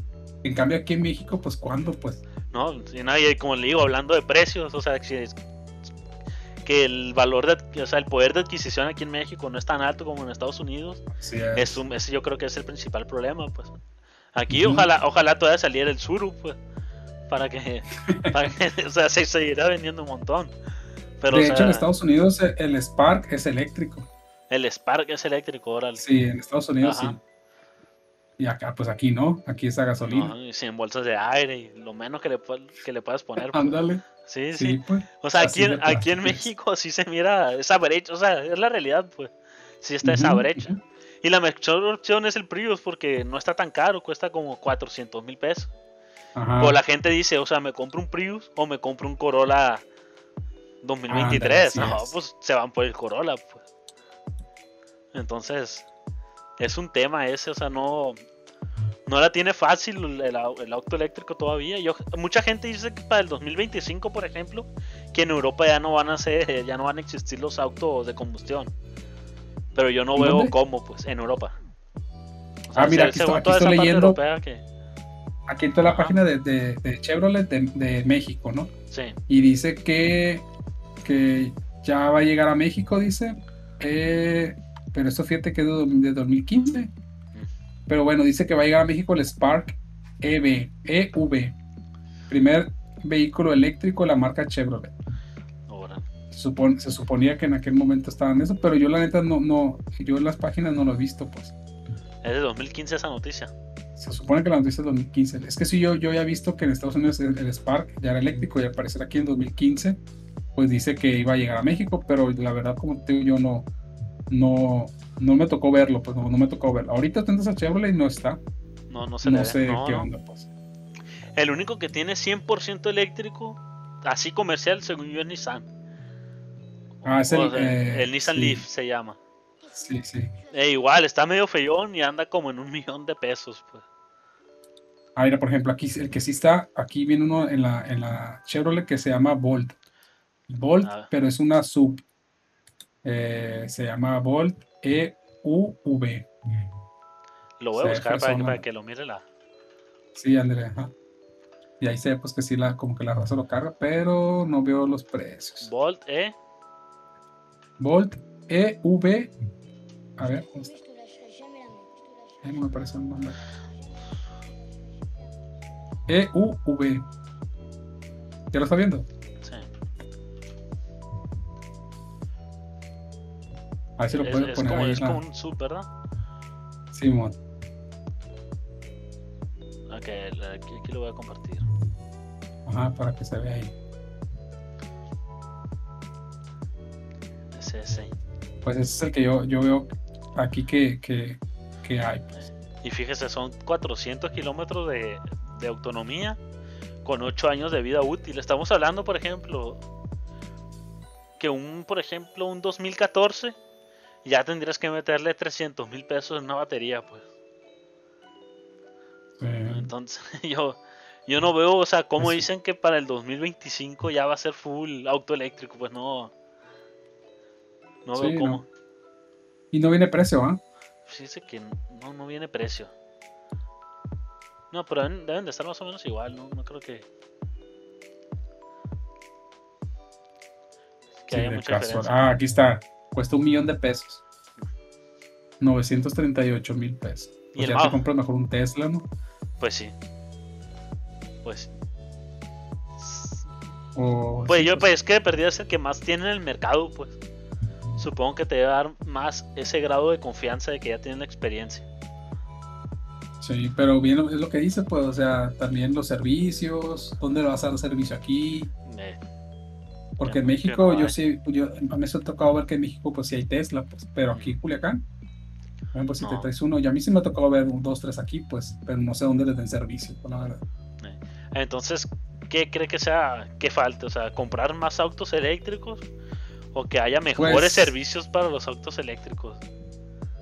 En cambio aquí en México, pues ¿cuándo? Pues. No, y nadie, como le digo, hablando de precios, o sea, que, que el valor de, o sea, el poder de adquisición aquí en México no es tan alto como en Estados Unidos. Sí, es. un, ese yo creo que es el principal problema, pues. Aquí ojalá, ojalá todavía saliera el Suru, pues. Para que, para que o sea, se seguirá vendiendo un montón de hecho, en Estados Unidos el Spark es eléctrico. El Spark es eléctrico, órale. Sí, en Estados Unidos sí. Y acá, pues aquí no, aquí es a gasolina. y sin bolsas de aire y lo menos que le, que le puedas poner. Pues. Ándale. Sí, sí. Pues, o sea, aquí, aquí en México sí se mira esa brecha, o sea, es la realidad, pues. Sí está esa brecha. Y la mejor opción es el Prius porque no está tan caro, cuesta como 400 mil pesos. Ajá. O la gente dice, o sea, me compro un Prius o me compro un Corolla 2023, no, pues se van por el Corolla, pues. Entonces, es un tema ese, o sea, no, no la tiene fácil el, auto eléctrico todavía. Yo, mucha gente dice que para el 2025, por ejemplo, que en Europa ya no van a ser, ya no van a existir los autos de combustión. Pero yo no veo cómo, pues, en Europa. ah, mira, aquí estoy, leyendo. Aquí en toda la página de, Chevrolet de, México, ¿no? Sí. Y dice que que ya va a llegar a México, dice. Eh, pero esto fíjate que es de 2015. Pero bueno, dice que va a llegar a México el Spark EV, EV. Primer vehículo eléctrico de la marca Chevrolet. Se, se, suponía que en aquel momento estaban eso, pero yo la neta no, no, yo en las páginas no lo he visto, pues. Es de 2015 esa noticia. Se supone que la noticia es de 2015. Es que sí, yo, yo ya he visto que en Estados Unidos el, el Spark ya era eléctrico y al parecer aquí en 2015 pues dice que iba a llegar a México, pero la verdad, como te digo, yo no, no, no me tocó verlo, pues no, me tocó verlo. Ahorita tenés a Chevrolet y no está. No, no, se no sé qué onda, pues. El único que tiene 100% eléctrico, así comercial, según yo, es Nissan. Ah, es el, eh, el Nissan Leaf se llama. Sí, sí. E igual, está medio feyón y anda como en un millón de pesos, pues. Ah, mira, por ejemplo, aquí el que sí está, aquí viene uno en la, en la Chevrolet que se llama Bolt. Volt, pero es una sub. Eh, se llama Volt EUV. Lo voy a buscar para, que lo mire la. Sí, Andrea. Y ahí se ve pues que sí, la, como que la raza lo carga, pero no veo los precios. Volt E. Volt EV. A ver, ¿cómo está? no me parece el nombre. EUV. ¿Ya lo está viendo? A ver si lo puedes es, poner como, ahí. Es como un sub, ¿verdad? Simón. Ok, aquí, aquí, lo voy a compartir. Ajá, para que se vea ahí. Es ese. Pues ese es el que yo, yo veo aquí que, que, que hay. Pues. Y fíjese, son 400 kilómetros de, de autonomía con 8 años de vida útil. Estamos hablando, por ejemplo, que un, por ejemplo, un 2014 ya tendrías que meterle 300 mil pesos en una batería, pues. Entonces, yo, yo no veo, o sea, cómo dicen que para el 2025 ya va a ser full auto eléctrico, pues no. No veo cómo. Y no viene precio, ¿ah? Sí, dice que no, no viene precio. No, pero deben, de estar más o menos igual, ¿no? No creo que. Que haya mucha diferencia. Ah, aquí está cuesta un millón de pesos. 938 mil pesos. Pues ya te compras mejor un Tesla, ¿no? Pues sí. Pues. pues yo, pues, es que perdí es el que más tiene en el mercado, pues. Supongo que te debe dar más ese grado de confianza de que ya tienen la experiencia. Sí, pero bien es lo que dice, pues, o sea, también los servicios, ¿dónde vas a dar servicio aquí? Eh, porque en México yo sí, yo, a mí me ha tocado ver que en México pues sí hay Tesla, pues, pero aquí Culiacán, pues si te traes uno, y a mí sí me ha tocado ver un, dos, tres aquí, pues, pero no sé dónde les den servicio, pues, eh, Entonces, ¿qué cree que sea, que falte? O sea, comprar más autos eléctricos o que haya mejores pues servicios para los autos eléctricos.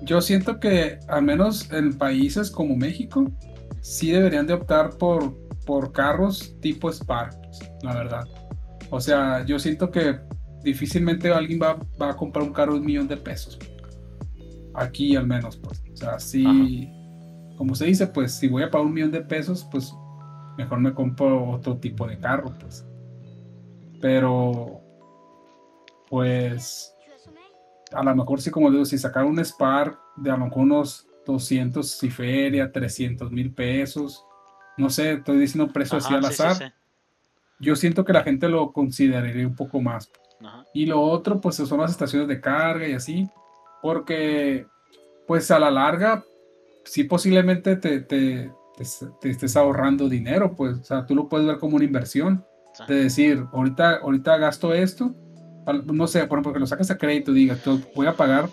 Yo siento que al menos en países como México, sí deberían de optar por, por carros tipo Spark, la verdad. O sea, yo siento que difícilmente alguien va, va a comprar un carro de un millón de pesos. Aquí al menos, pues. O sea, sí, como se dice, pues si voy a pagar un millón de pesos, pues mejor me compro otro tipo de carro, pues. Pero, pues, a lo mejor sí, como digo, si sacar un Spark de a lo mejor unos 200 si feria, 300 mil pesos, no sé, estoy diciendo precio así al azar. Yo siento que la gente lo consideraría un poco más. Y lo otro, pues son las estaciones de carga y así, porque, pues a la larga, sí posiblemente te, te, te, estés ahorrando dinero, pues, o sea, tú lo puedes ver como una inversión, de decir, ahorita, ahorita gasto esto, no sé, por ejemplo, que lo sacas a crédito, diga, voy a pagar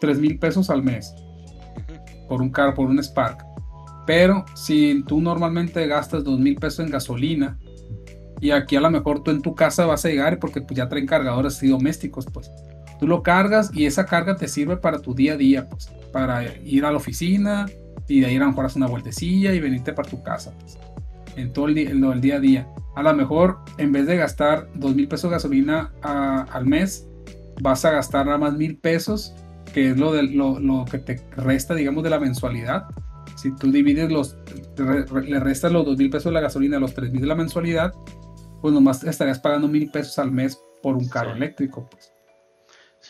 3 mil pesos al mes por un carro, por un Spark. Pero si tú normalmente gastas 2 mil pesos en gasolina y aquí a lo mejor tú en tu casa vas a llegar porque pues, ya traen cargadores y domésticos, pues tú lo cargas y esa carga te sirve para tu día a día, pues para ir a la oficina y de ahí a lo mejor hacer una vueltecilla y venirte para tu casa, pues, en todo el, día, a día. A lo mejor en vez de gastar 2 mil pesos de gasolina al mes, vas a gastar nada más mil pesos que es lo, de, lo, lo, que te resta, digamos, de la mensualidad. Si tú divides los, le restas los dos mil pesos de la gasolina los tres mil de la mensualidad, pues nomás estarías pagando mil pesos al mes por un carro eléctrico, pues.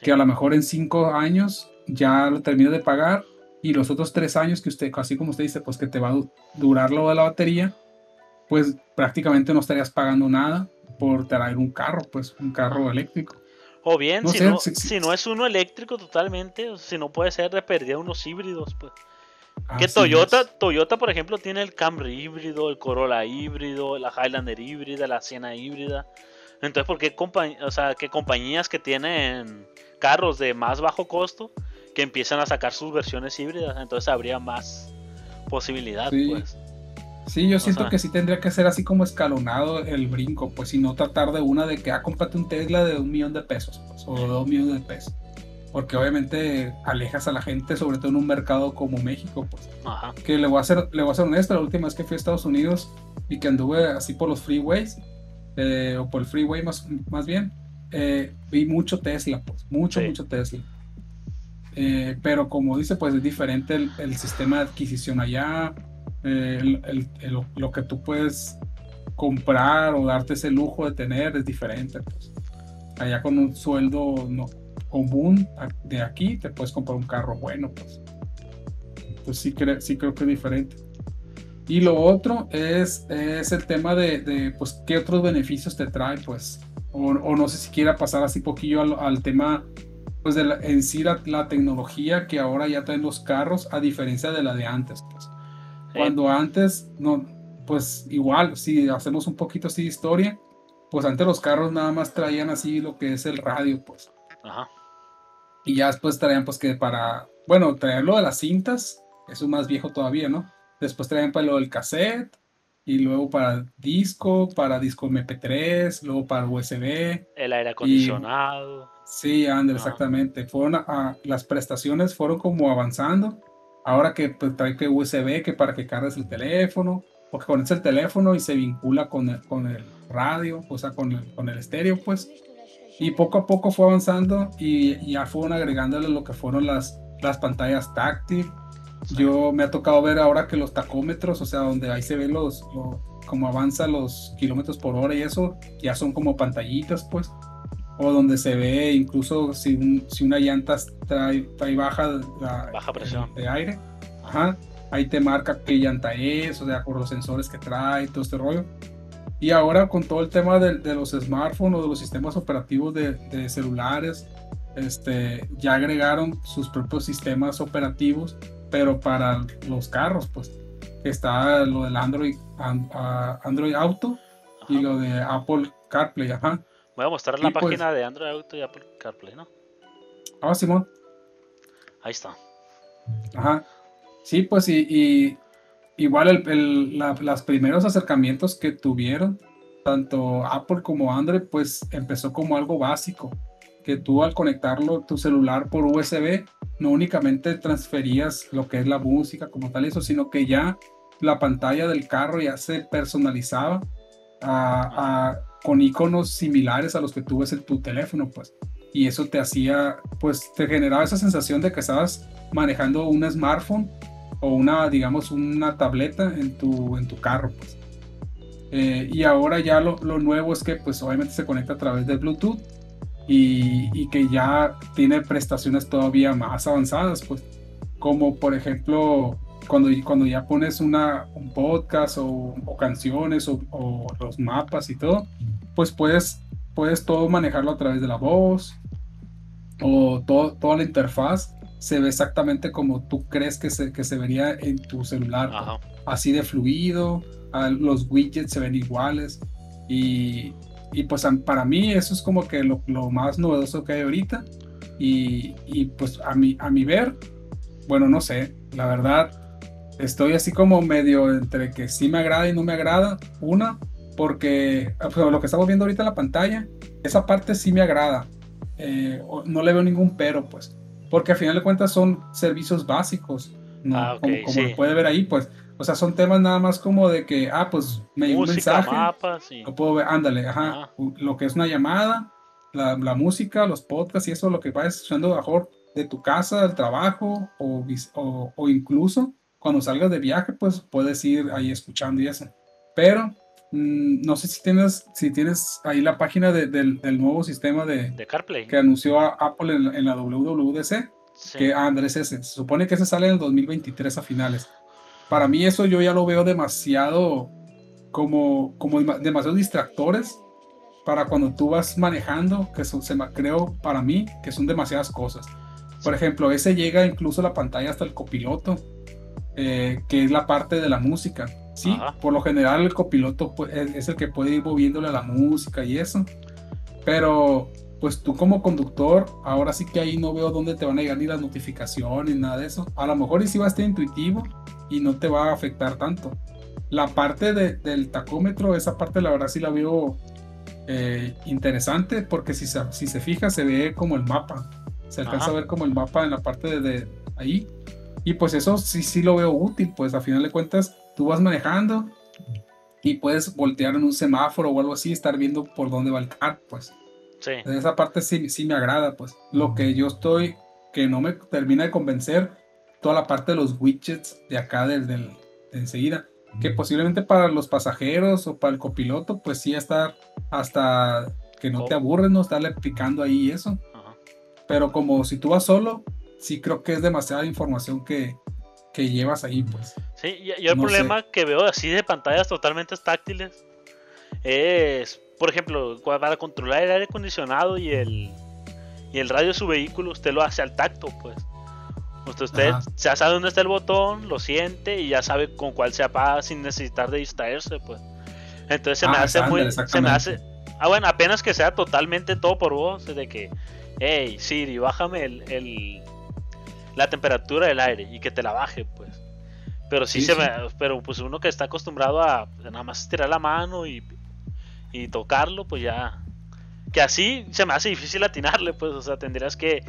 Que a lo mejor en cinco años ya lo terminas de pagar y los otros tres años que usted, así como usted dice, pues que te va a durar lo de la batería, pues prácticamente no estarías pagando nada por traer un carro, pues un carro eléctrico. O bien, si, no, si, no, es uno eléctrico totalmente, si no puede ser de pérdida unos híbridos, pues. Que Toyota, Toyota, por ejemplo, tiene el Camry híbrido, el Corolla híbrido, la Highlander híbrida, la Siena híbrida. Entonces, ¿por qué, o sea, que compañías que tienen carros de más bajo costo que empiezan a sacar sus versiones híbridas? Entonces habría más posibilidad, pues. Sí, yo siento que sí tendría que ser así como escalonado el brinco, pues si no tratar de una de que, ah, cómprate un Tesla de un millón de pesos, pues, o de dos millones de pesos. Porque obviamente alejas a la gente, sobre todo en un mercado como México, pues. Ajá. Que le voy a ser, le voy a ser honesto, la última vez que fui a Estados Unidos y que anduve así por los freeways, eh, o por el freeway más, más bien, eh, vi mucho Tesla, pues, mucho, mucho Tesla. Eh, pero como dice, pues es diferente el, el sistema de adquisición allá, el, lo que tú puedes comprar o darte ese lujo de tener es diferente. Pues. Allá con un sueldo no, común de aquí te puedes comprar un carro bueno. Pues. Entonces sí, sí creo que es diferente. Y lo otro es, es el tema de, de, pues, qué otros beneficios te trae, pues. O, no sé si quiera pasar así poquillo al, tema, pues, de en sí la, la, tecnología que ahora ya traen los carros, a diferencia de la de antes, pues. Cuando antes, no, pues igual, si hacemos un poquito así de historia, pues antes los carros nada más traían así lo que es el radio, pues. Ajá. Y ya después traían, pues que para, bueno, traían lo de las cintas, eso más viejo todavía, ¿no? Después traían para lo del cassette, y luego para disco, para disco MP3, luego para USB. El aire acondicionado. sí, André, exactamente. Fueron a, las prestaciones fueron como avanzando Ahora que pues, trae que USB, que para que cargues el teléfono, porque conectas el teléfono y se vincula con el, con el radio, o sea, con el, con el estéreo, pues. Y poco a poco fue avanzando y, ya fueron agregándole lo que fueron las, las pantallas táctil. Yo me ha tocado ver ahora que los tacómetros, o sea, donde ahí se ve los, como avanza los kilómetros por hora y eso, ya son como pantallitas, pues. O donde se ve incluso si, si una llanta trae, trae baja, la, baja presión. de, aire, ajá, ahí te marca qué llanta es, o sea, por los sensores que trae, todo este rollo. Y ahora con todo el tema de, de los smartphones o de los sistemas operativos de, de, celulares, este, ya agregaron sus propios sistemas operativos, pero para los carros, pues está lo del Android, Android Auto y lo de Apple CarPlay, ajá Voy a mostrar la pues página de Android Auto y Apple CarPlay, ¿no? Ah, Simón. Ahí está. Ajá. Sí, pues y, igual el, los primeros acercamientos que tuvieron, tanto Apple como Android, pues empezó como algo básico, que tú al conectarlo tu celular por USB, no únicamente transferías lo que es la música como tal eso, sino que ya la pantalla del carro ya se personalizaba con iconos similares a los que tú ves en tu teléfono, pues. Y eso te hacía, pues te generaba esa sensación de que estabas manejando un smartphone o una, digamos, una tableta en tu, en tu carro, pues. Eh, y ahora ya lo, lo, nuevo es que pues obviamente se conecta a través de Bluetooth y, y, que ya tiene prestaciones todavía más avanzadas, pues como por ejemplo cuando, cuando ya pones una, un podcast o, canciones o, o, los mapas y todo, pues puedes, puedes todo manejarlo a través de la voz o todo, toda la interfaz se ve exactamente como tú crees que se, que se vería en tu celular. Así de fluido, los widgets se ven iguales. Y, y pues para mí eso es como que lo, lo más novedoso que hay ahorita. Y, y, pues a mi, a mi ver, bueno, no sé, la verdad, estoy así como medio entre que sí me agrada y no me agrada. Una, porque lo que estamos viendo ahorita en la pantalla, esa parte sí me agrada. Eh, no le veo ningún pero, pues porque al final de cuentas son servicios básicos, ¿no? Ah, como, lo puede ver ahí, pues, o sea, son temas nada más como de que, ah, pues me llegó un mensaje, mapas, lo puedo ver, ándale, ajá, lo que es una llamada, la, la, música, los podcasts y eso, lo que vayas escuchando mejor de tu casa, del trabajo o, o, o incluso cuando salgas de viaje, pues puedes ir ahí escuchando y eso. Pero Mm, no sé si tienes, si tienes ahí la página del, nuevo sistema de, CarPlay que anunció Apple en, la WWDC, que ah, Andrés ese. Se supone que ese sale en el 2023 a finales. Para mí eso yo ya lo veo demasiado como, como demasiados distractores para cuando tú vas manejando, que son, se creo para mí que son demasiadas cosas. Por ejemplo, ese llega incluso la pantalla hasta el copiloto, eh, que es la parte de la música Sí, por lo general el copiloto es el que puede ir moviéndole a la música y eso. Pero pues tú como conductor, ahora sí que ahí no veo dónde te van a llegar ni las notificaciones, nada de eso. A lo mejor y sí va a estar intuitivo y no te va a afectar tanto. La parte del tacómetro, esa parte la verdad sí la veo eh, interesante porque si se, si se fija se ve como el mapa. Se alcanza a ver como el mapa en la parte de, de ahí. Y pues eso sí, sí lo veo útil, pues a final de cuentas tú vas manejando y puedes voltear en un semáforo o algo así, estar viendo por dónde va el carro, pues. Sí. esa parte sí, sí me agrada, pues. Lo que yo estoy, que no me termina de convencer, toda la parte de los widgets de acá desde de enseguida. Que posiblemente para los pasajeros o para el copiloto, pues sí estar hasta que no te aburres, no estarle picando ahí eso. Pero como si tú vas solo, sí creo que es demasiada información que, que llevas ahí, pues. Sí, y, el problema que veo así de pantallas totalmente táctiles es, por ejemplo, para controlar el aire acondicionado y el, y el radio de su vehículo, usted lo hace al tacto, pues. Usted, usted ya sabe dónde está el botón, lo siente y ya sabe con cuál se apaga sin necesitar de distraerse, pues. Entonces se me ah, hace muy. Se me hace. Ah, bueno, apenas que sea totalmente todo por voz, de que, hey Siri, bájame el la temperatura del aire y que te la baje, pues. Pero sí, se me. Pero pues uno que está acostumbrado a nada más estirar la mano y, y tocarlo, pues ya. Que así se me hace difícil atinarle, pues. O sea, tendrías que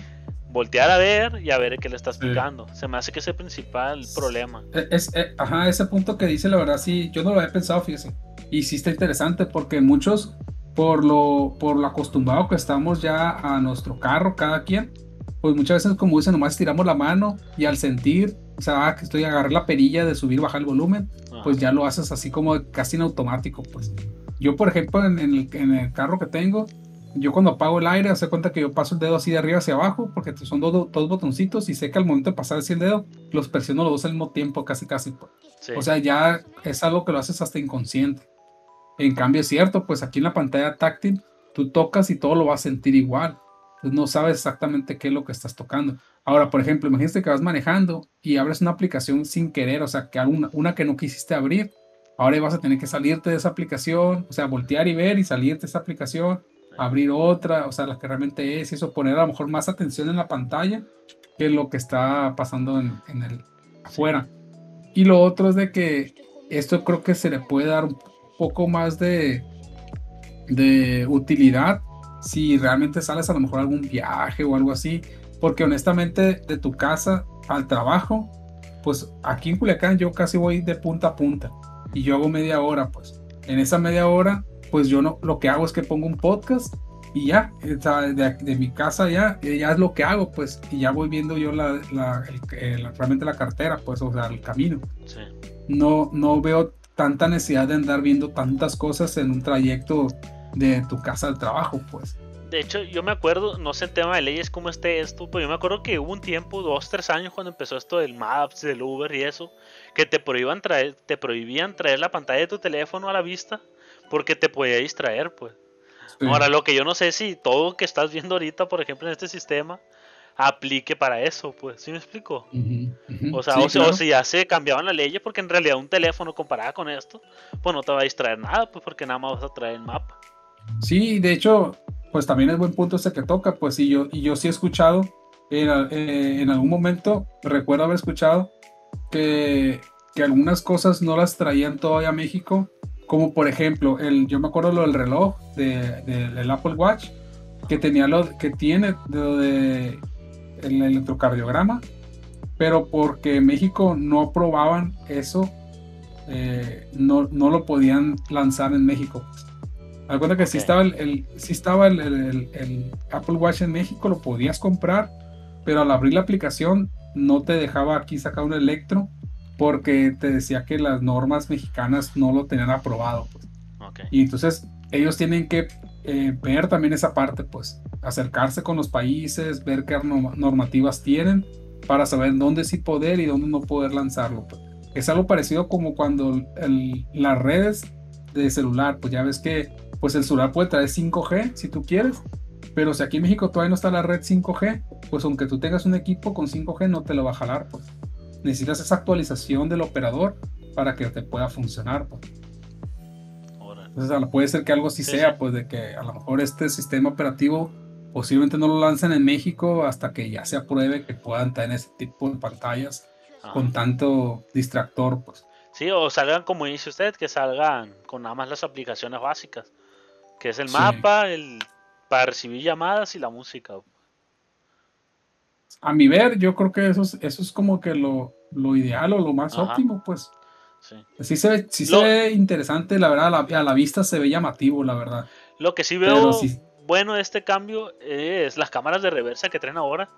voltear a ver y a ver qué le estás picando. Se me hace que es el principal problema. E, es, e, ajá, ese punto que dice, la verdad, sí, yo no lo había pensado, fíjese. Y sí está interesante porque muchos, por lo, por lo acostumbrado que estamos ya a nuestro carro, cada quien, pues muchas veces, como dicen, nomás tiramos la mano y al sentir, o sea, ah, que estoy a agarrar la perilla de subir, bajar el volumen, pues ya lo haces así como casi en automático, pues. Yo, por ejemplo, en, el, carro que tengo, yo cuando apago el aire, hace cuenta que yo paso el dedo así de arriba hacia abajo, porque son dos, dos botoncitos y sé que al momento de pasar así el dedo, los presiono los dos al mismo tiempo, casi, casi. Pues. O sea, ya es algo que lo haces hasta inconsciente. En cambio, es cierto, pues aquí en la pantalla táctil, tú tocas y todo lo vas a sentir igual no sabes exactamente qué es lo que estás tocando. Ahora, por ejemplo, imagínate que vas manejando y abres una aplicación sin querer, o sea, que una, una que no quisiste abrir. Ahora vas a tener que salirte de esa aplicación, o sea, voltear y ver y salirte de esa aplicación, abrir otra, o sea, la que realmente es, y eso, poner a lo mejor más atención en la pantalla que lo que está pasando en, en el afuera. Y lo otro es de que esto creo que se le puede dar un poco más de, de utilidad si realmente sales a lo mejor a algún viaje o algo así, porque honestamente de tu casa al trabajo, pues aquí en Culiacán yo casi voy de punta a punta y yo hago media hora, pues. En esa media hora, pues yo no, lo que hago es que pongo un podcast y ya, de, de, mi casa ya, ya es lo que hago, pues, y ya voy viendo yo la, la, realmente la cartera, pues, o sea, el camino. Sí. No, no veo tanta necesidad de andar viendo tantas cosas en un trayecto de tu casa al trabajo, pues. De hecho, yo me acuerdo, no sé el tema de leyes cómo esté esto, pero yo me acuerdo que hubo un tiempo, dos, tres años, cuando empezó esto del Maps, del Uber y eso, que te prohibían traer, te prohibían traer la pantalla de tu teléfono a la vista porque te podía distraer, pues. Ahora, lo que yo no sé si todo que estás viendo ahorita, por ejemplo, en este sistema, aplique para eso, pues, ¿sí me explico? O sea, o, si ya se cambiaban las leyes, porque en realidad un teléfono comparado con esto, pues no te va a distraer nada, pues porque nada más vas a traer el mapa. Sí, de hecho, pues también es buen punto ese que toca, pues y yo, y yo sí he escuchado, en, eh, en algún momento, recuerdo haber escuchado que, que, algunas cosas no las traían todavía a México, como por ejemplo, el, yo me acuerdo lo del reloj de, del Apple Watch, que tenía lo que tiene lo de el electrocardiograma, pero porque México no aprobaban eso, eh, no, no lo podían lanzar en México. Recuerda que si estaba, el, si estaba el, el, Apple Watch en México, lo podías comprar, pero al abrir la aplicación no te dejaba aquí sacar un electro porque te decía que las normas mexicanas no lo tenían aprobado. Pues. Y entonces ellos tienen que eh, ver también esa parte, pues acercarse con los países, ver qué normativas tienen para saber dónde sí poder y dónde no poder lanzarlo. Pues. Es algo parecido como cuando las redes de celular, pues ya ves que pues el celular puede traer 5G si tú quieres, pero si aquí en México todavía no está la red 5G, pues aunque tú tengas un equipo con 5G no te lo va a jalar, pues. Necesitas esa actualización del operador para que te pueda funcionar, pues. Entonces puede ser que algo así sea, pues de que a lo mejor este sistema operativo posiblemente no lo lancen en México hasta que ya se apruebe que puedan tener ese tipo de pantallas con tanto distractor, pues. Sí, o salgan como dice usted, que salgan con nada más las aplicaciones básicas que es el mapa, el para recibir llamadas y la música. A mi ver, yo creo que eso es, eso es como que lo, lo ideal o lo más óptimo, pues. Sí. se ve, sí se ve interesante, la verdad, a la, vista se ve llamativo, la verdad. Lo que sí veo bueno de este cambio es las cámaras de reversa que traen ahora.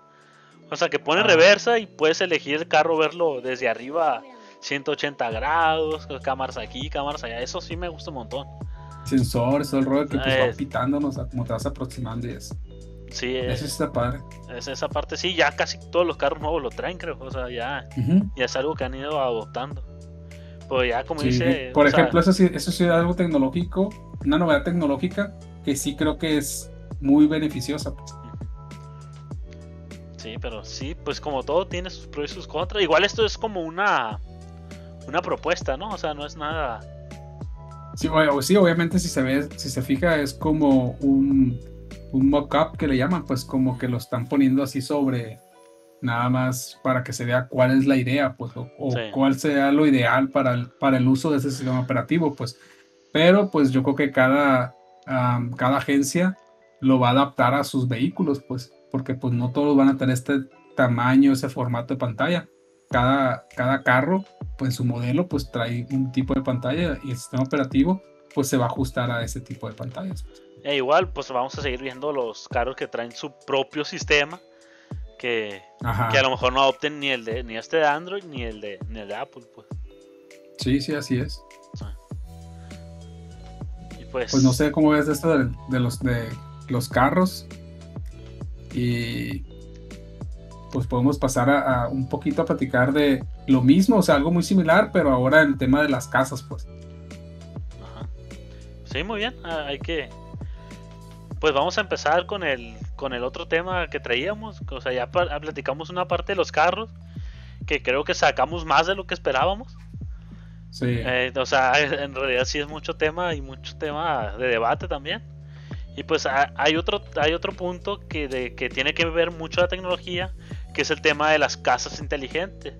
O sea, que pone ah. reversa y puedes elegir el carro, verlo desde arriba 180 grados, cámaras aquí, cámaras allá. Eso sí me gusta un montón sensores, todo el rollo que pues, va pitándonos a como te vas aproximando y eso. Sí, eso está padre. Es esa parte, sí, ya casi todos los carros nuevos lo traen, creo. O sea, ya, ya es algo que han ido adoptando. Pues ya, como dice. Por ejemplo, eso sí, eso sí es algo tecnológico, una novedad tecnológica que sí creo que es muy beneficiosa. Pues. Sí, pero sí, pues como todo tiene sus pros y sus contras. Igual esto es como una, una propuesta, ¿no? O sea, no es nada Sí, sí, obviamente si se ve, si se fija, es como un, un mock-up que le llaman, pues como que lo están poniendo así sobre nada más para que se vea cuál es la idea, pues, o, cuál sea lo ideal para el, para el uso de ese sistema operativo, pues. Pero pues yo creo que cada, cada agencia lo va a adaptar a sus vehículos, pues, porque pues no todos van a tener este tamaño, ese formato de pantalla cada, cada carro, pues su modelo, pues trae un tipo de pantalla y el sistema operativo, pues se va a ajustar a ese tipo de pantallas. E igual, pues vamos a seguir viendo los carros que traen su propio sistema, que, que a lo mejor no adopten ni el de ni este de Android ni el de, ni el de Apple, pues. Sí, sí, así es. pues, pues no sé cómo ves esto de, de los de los carros. Y pues podemos pasar a, un poquito a platicar de lo mismo, o sea, algo muy similar, pero ahora en el tema de las casas, pues. Ajá. Sí, muy bien, ah, hay que... Pues vamos a empezar con el, con el otro tema que traíamos, o sea, ya platicamos una parte de los carros, que creo que sacamos más de lo que esperábamos. Sí. Eh, o sea, en realidad sí es mucho tema y mucho tema de debate también. Y pues hay otro, hay otro punto que, de, que tiene que ver mucho la tecnología, que es el tema de las casas inteligentes.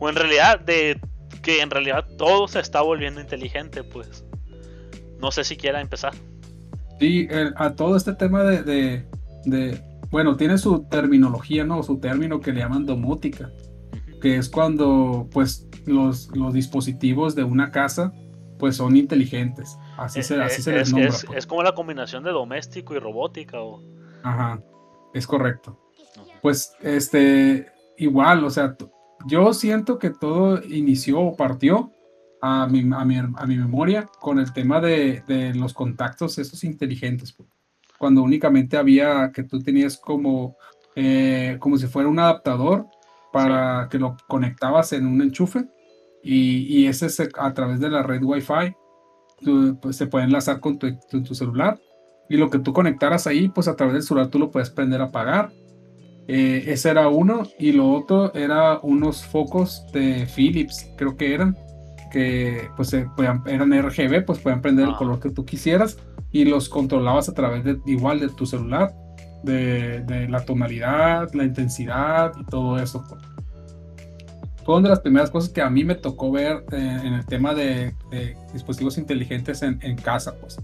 O en realidad, de que en realidad todo se está volviendo inteligente, pues. No sé si quiera empezar. Sí, a todo este tema de, de, bueno, tiene su terminología, ¿no? Su término que le llaman domótica. que es cuando pues los, los dispositivos de una casa pues son inteligentes. Así, se, así se les nombra. Es, pues. es, como la combinación de doméstico y robótica. O... Ajá, es correcto. Pues este, igual, o sea, yo siento que todo inició o partió a mi, a mi, a mi memoria con el tema de, de, los contactos esos inteligentes. Pues. Cuando únicamente había que tú tenías como, eh, como si fuera un adaptador para que lo conectabas en un enchufe y, y ese se, a través de la red Wi-Fi pues, se puede enlazar con tu, tu, celular y lo que tú conectaras ahí, pues a través del celular tú lo puedes prender a apagar. Eh, ese era uno y lo otro era unos focos de Philips, creo que eran, que pues eran RGB, pues podían prender el ah. color que tú quisieras y los controlabas a través de igual de tu celular, de, de la tonalidad, la intensidad y todo eso. Fue una de las primeras cosas que a mí me tocó ver eh, en el tema de, dispositivos inteligentes en, casa, pues.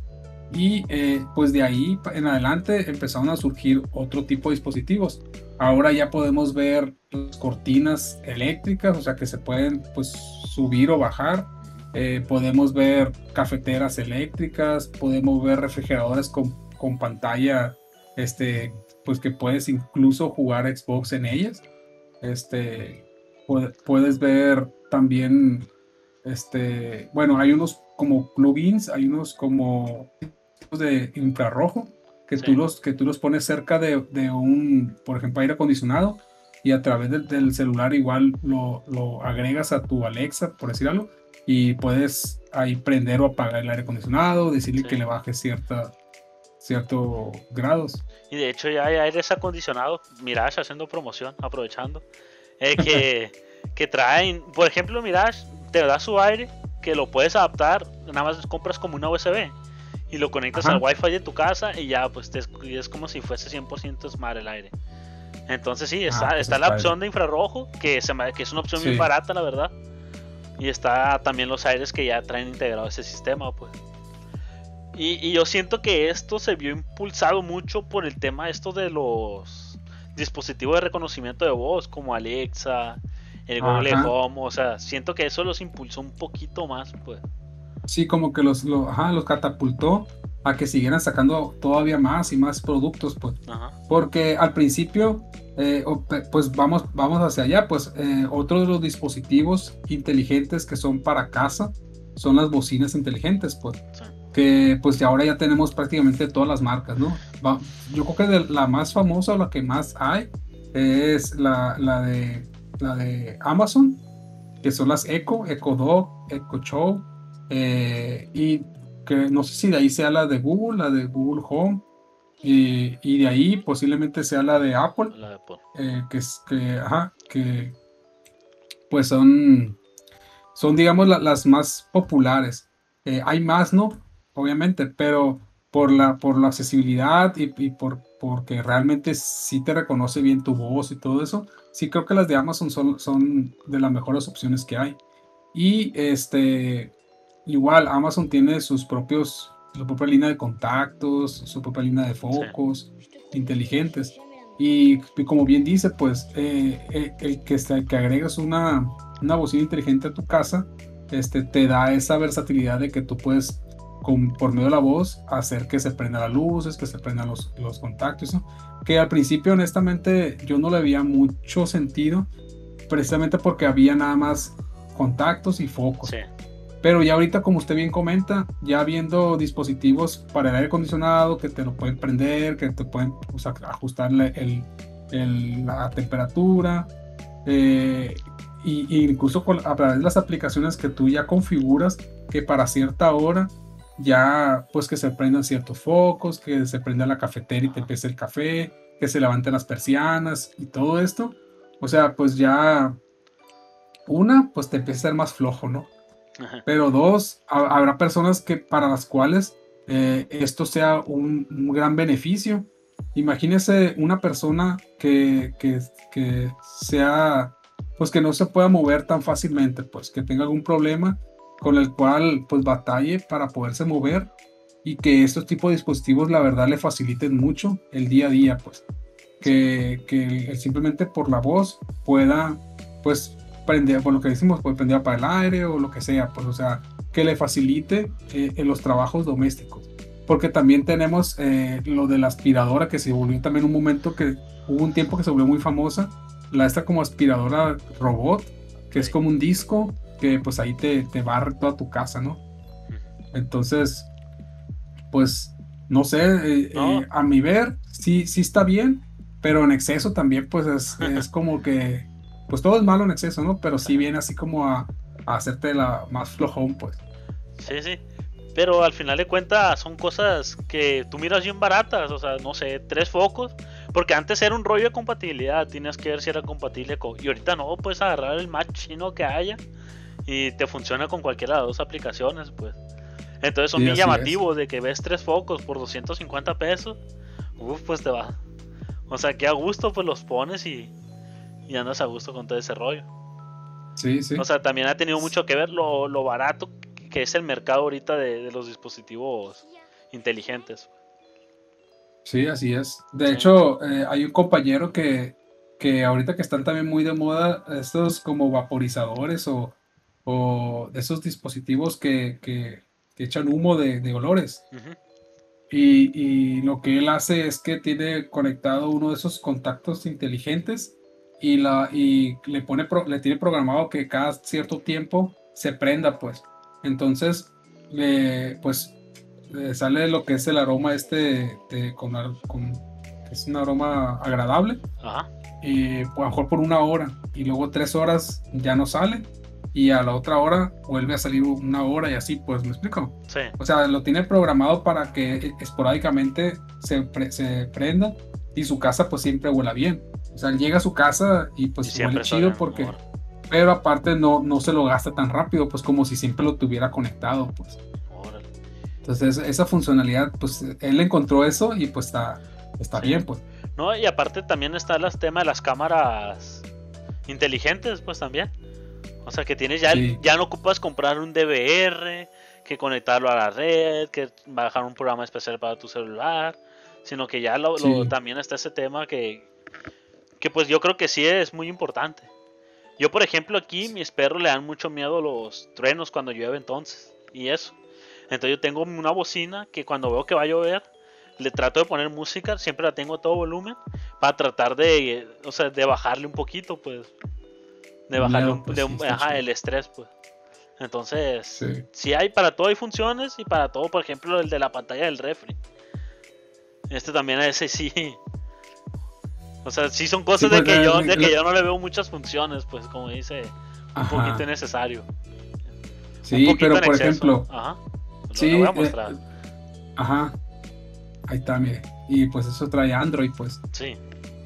Y eh, pues de ahí en adelante empezaron a surgir otro tipo de dispositivos. Ahora ya podemos ver cortinas eléctricas, o sea que se pueden pues subir o bajar. Eh, podemos ver cafeteras eléctricas, podemos ver refrigeradores con, con pantalla, este, pues que puedes incluso jugar Xbox en ellas. Este, puedes ver también, este, bueno, hay unos como plugins, hay unos como de infrarrojo que, tú, los, que tú los pones cerca de, de, un, por ejemplo, aire acondicionado y a través del celular igual lo, lo, agregas a tu Alexa, por decir algo, y puedes ahí prender o apagar el aire acondicionado, decirle que le baje cierta, ciertos grados. Y de hecho ya hay aires acondicionados, Mirage haciendo promoción, aprovechando, que, que traen, por ejemplo, Mirage te da su aire que lo puedes adaptar, nada más compras como una USB y lo conectas al wifi de tu casa y ya pues te, es como si fuese 100% smart el aire. Entonces sí, está, ah, está la opción de infrarrojo, que, se, que es una opción muy barata la verdad. Y está también los aires que ya traen integrado ese sistema pues. Y, y yo siento que esto se vio impulsado mucho por el tema esto de los dispositivos de reconocimiento de voz como Alexa, el Google Home, o sea, siento que eso los impulsó un poquito más, pues. Sí, como que los, los catapultó a que siguieran sacando todavía más y más productos, pues. Porque al principio, eh, pues vamos, vamos hacia allá, pues eh, otro de los dispositivos inteligentes que son para casa son las bocinas inteligentes, pues que pues ahora ya tenemos prácticamente todas las marcas, ¿no? yo creo que de la más famosa o la que más hay es la, la, de, la de Amazon, que son las Echo, Echo Dog, Echo Show, eh, y que no sé si de ahí sea la de Google, la de Google Home, y, y de ahí posiblemente sea la de Apple, eh, que, es, que, ajá, que pues son, son digamos las más populares. Eh, hay más, ¿no? obviamente, pero por la, por la accesibilidad y, por porque realmente sí te reconoce bien tu voz y todo eso, sí creo que las de Amazon son, son de las mejores opciones que hay. Y este, igual Amazon tiene sus propios, su propia línea de contactos, su propia línea de focos inteligentes. Y, como bien dice, pues eh, eh, el, que, que agregas una, una bocina inteligente a tu casa, este, te da esa versatilidad de que tú puedes por medio de la voz hacer que se prendan las luces, que se prendan los, los contactos, que al principio honestamente yo no le veía mucho sentido, precisamente porque había nada más contactos y focos. Pero ya ahorita, como usted bien comenta, ya viendo dispositivos para el aire acondicionado que te lo pueden prender, que te pueden ajustarle el, la temperatura, eh, y, incluso a través de las aplicaciones que tú ya configuras que para cierta hora ya pues que se prendan ciertos focos, que se prenda la cafetera y te empiece el café, que se levanten las persianas y todo esto. O sea, pues ya una, pues te empieza a ser más flojo, ¿no? Pero dos, habrá personas que para las cuales eh, esto sea un, gran beneficio. Imagínese una persona que, que, sea, pues que no se pueda mover tan fácilmente, pues que tenga algún problema con el cual pues batalle para poderse mover y que estos tipos de dispositivos la verdad le faciliten mucho el día a día pues que, que simplemente por la voz pueda pues prende, por lo que decimos, pues prendía para el aire o lo que sea, pues, o sea, que le facilite eh, en los trabajos domésticos. Porque también tenemos eh, lo de la aspiradora que se volvió también un momento que hubo un tiempo que se volvió muy famosa, la esta como aspiradora robot, que es como un disco que pues ahí te, te barre toda tu casa, ¿no? Entonces, pues, no sé, eh, a mi ver, sí, sí está bien, pero en exceso también, pues es, es como que pues todo es malo en exceso, ¿no? Pero sí viene así como a, hacerte la más flojón, pues. Sí, sí. Pero al final de cuentas son cosas que tú miras bien baratas, o sea, no sé, tres focos. Porque antes era un rollo de compatibilidad, tienes que ver si era compatible con... Y ahorita no, puedes agarrar el más chino que haya y te funciona con cualquiera de las dos aplicaciones, pues. Entonces son muy llamativos de que ves tres focos por 250 pesos. Uf, pues te va. O sea, que a gusto pues los pones y, y andas a gusto con todo ese rollo. Sí, sí. O sea, también ha tenido mucho que ver lo, lo barato que es el mercado ahorita de, los dispositivos inteligentes. Sí, así es. De hecho, eh, hay un compañero que, que ahorita que están también muy de moda estos como vaporizadores o, o esos dispositivos que, que, echan humo de, de olores. y, y, lo que él hace es que tiene conectado uno de esos contactos inteligentes y, la, y le, pone le tiene programado que cada cierto tiempo se prenda, pues. Entonces, pues sale lo que es el aroma este con, con, es un aroma agradable. Y pues, a lo mejor por una hora y luego tres horas ya no sale y a la otra hora vuelve a salir una hora y así, pues me explico. Sí. O sea, lo tiene programado para que esporádicamente se, se prenda y su casa pues siempre huela bien. O sea, llega a su casa y pues huele chido porque... Pero aparte no, no se lo gasta tan rápido, pues como si siempre lo tuviera conectado, pues. Entonces esa funcionalidad, pues él encontró eso y pues está, está bien, pues. No, y aparte también está el tema de las cámaras inteligentes, pues también. O sea que tienes ya, ya no ocupas comprar un DVR, que conectarlo a la red, que bajar un programa especial para tu celular, sino que ya lo, también está ese tema que, que pues yo creo que sí es muy importante. Yo, por ejemplo, aquí mis perros le dan mucho miedo los truenos cuando llueve entonces. Y eso. Entonces yo tengo una bocina que cuando veo que va a llover, le trato de poner música, siempre la tengo a todo volumen, para tratar de, o sea, de bajarle un poquito, pues. De bajarle pues, el estrés, pues. Entonces, si hay para todo hay funciones y para todo, por ejemplo, el de la pantalla del refri. Este también ese sí, o sea, sí son cosas de, pues, que yo, de que yo no le veo muchas funciones, pues como dice, un poquito necesario. Sí, pero por ejemplo, ajá, sí, voy a mostrar. Eh, ajá, ahí está, mire. Y pues eso trae Android, pues. Sí.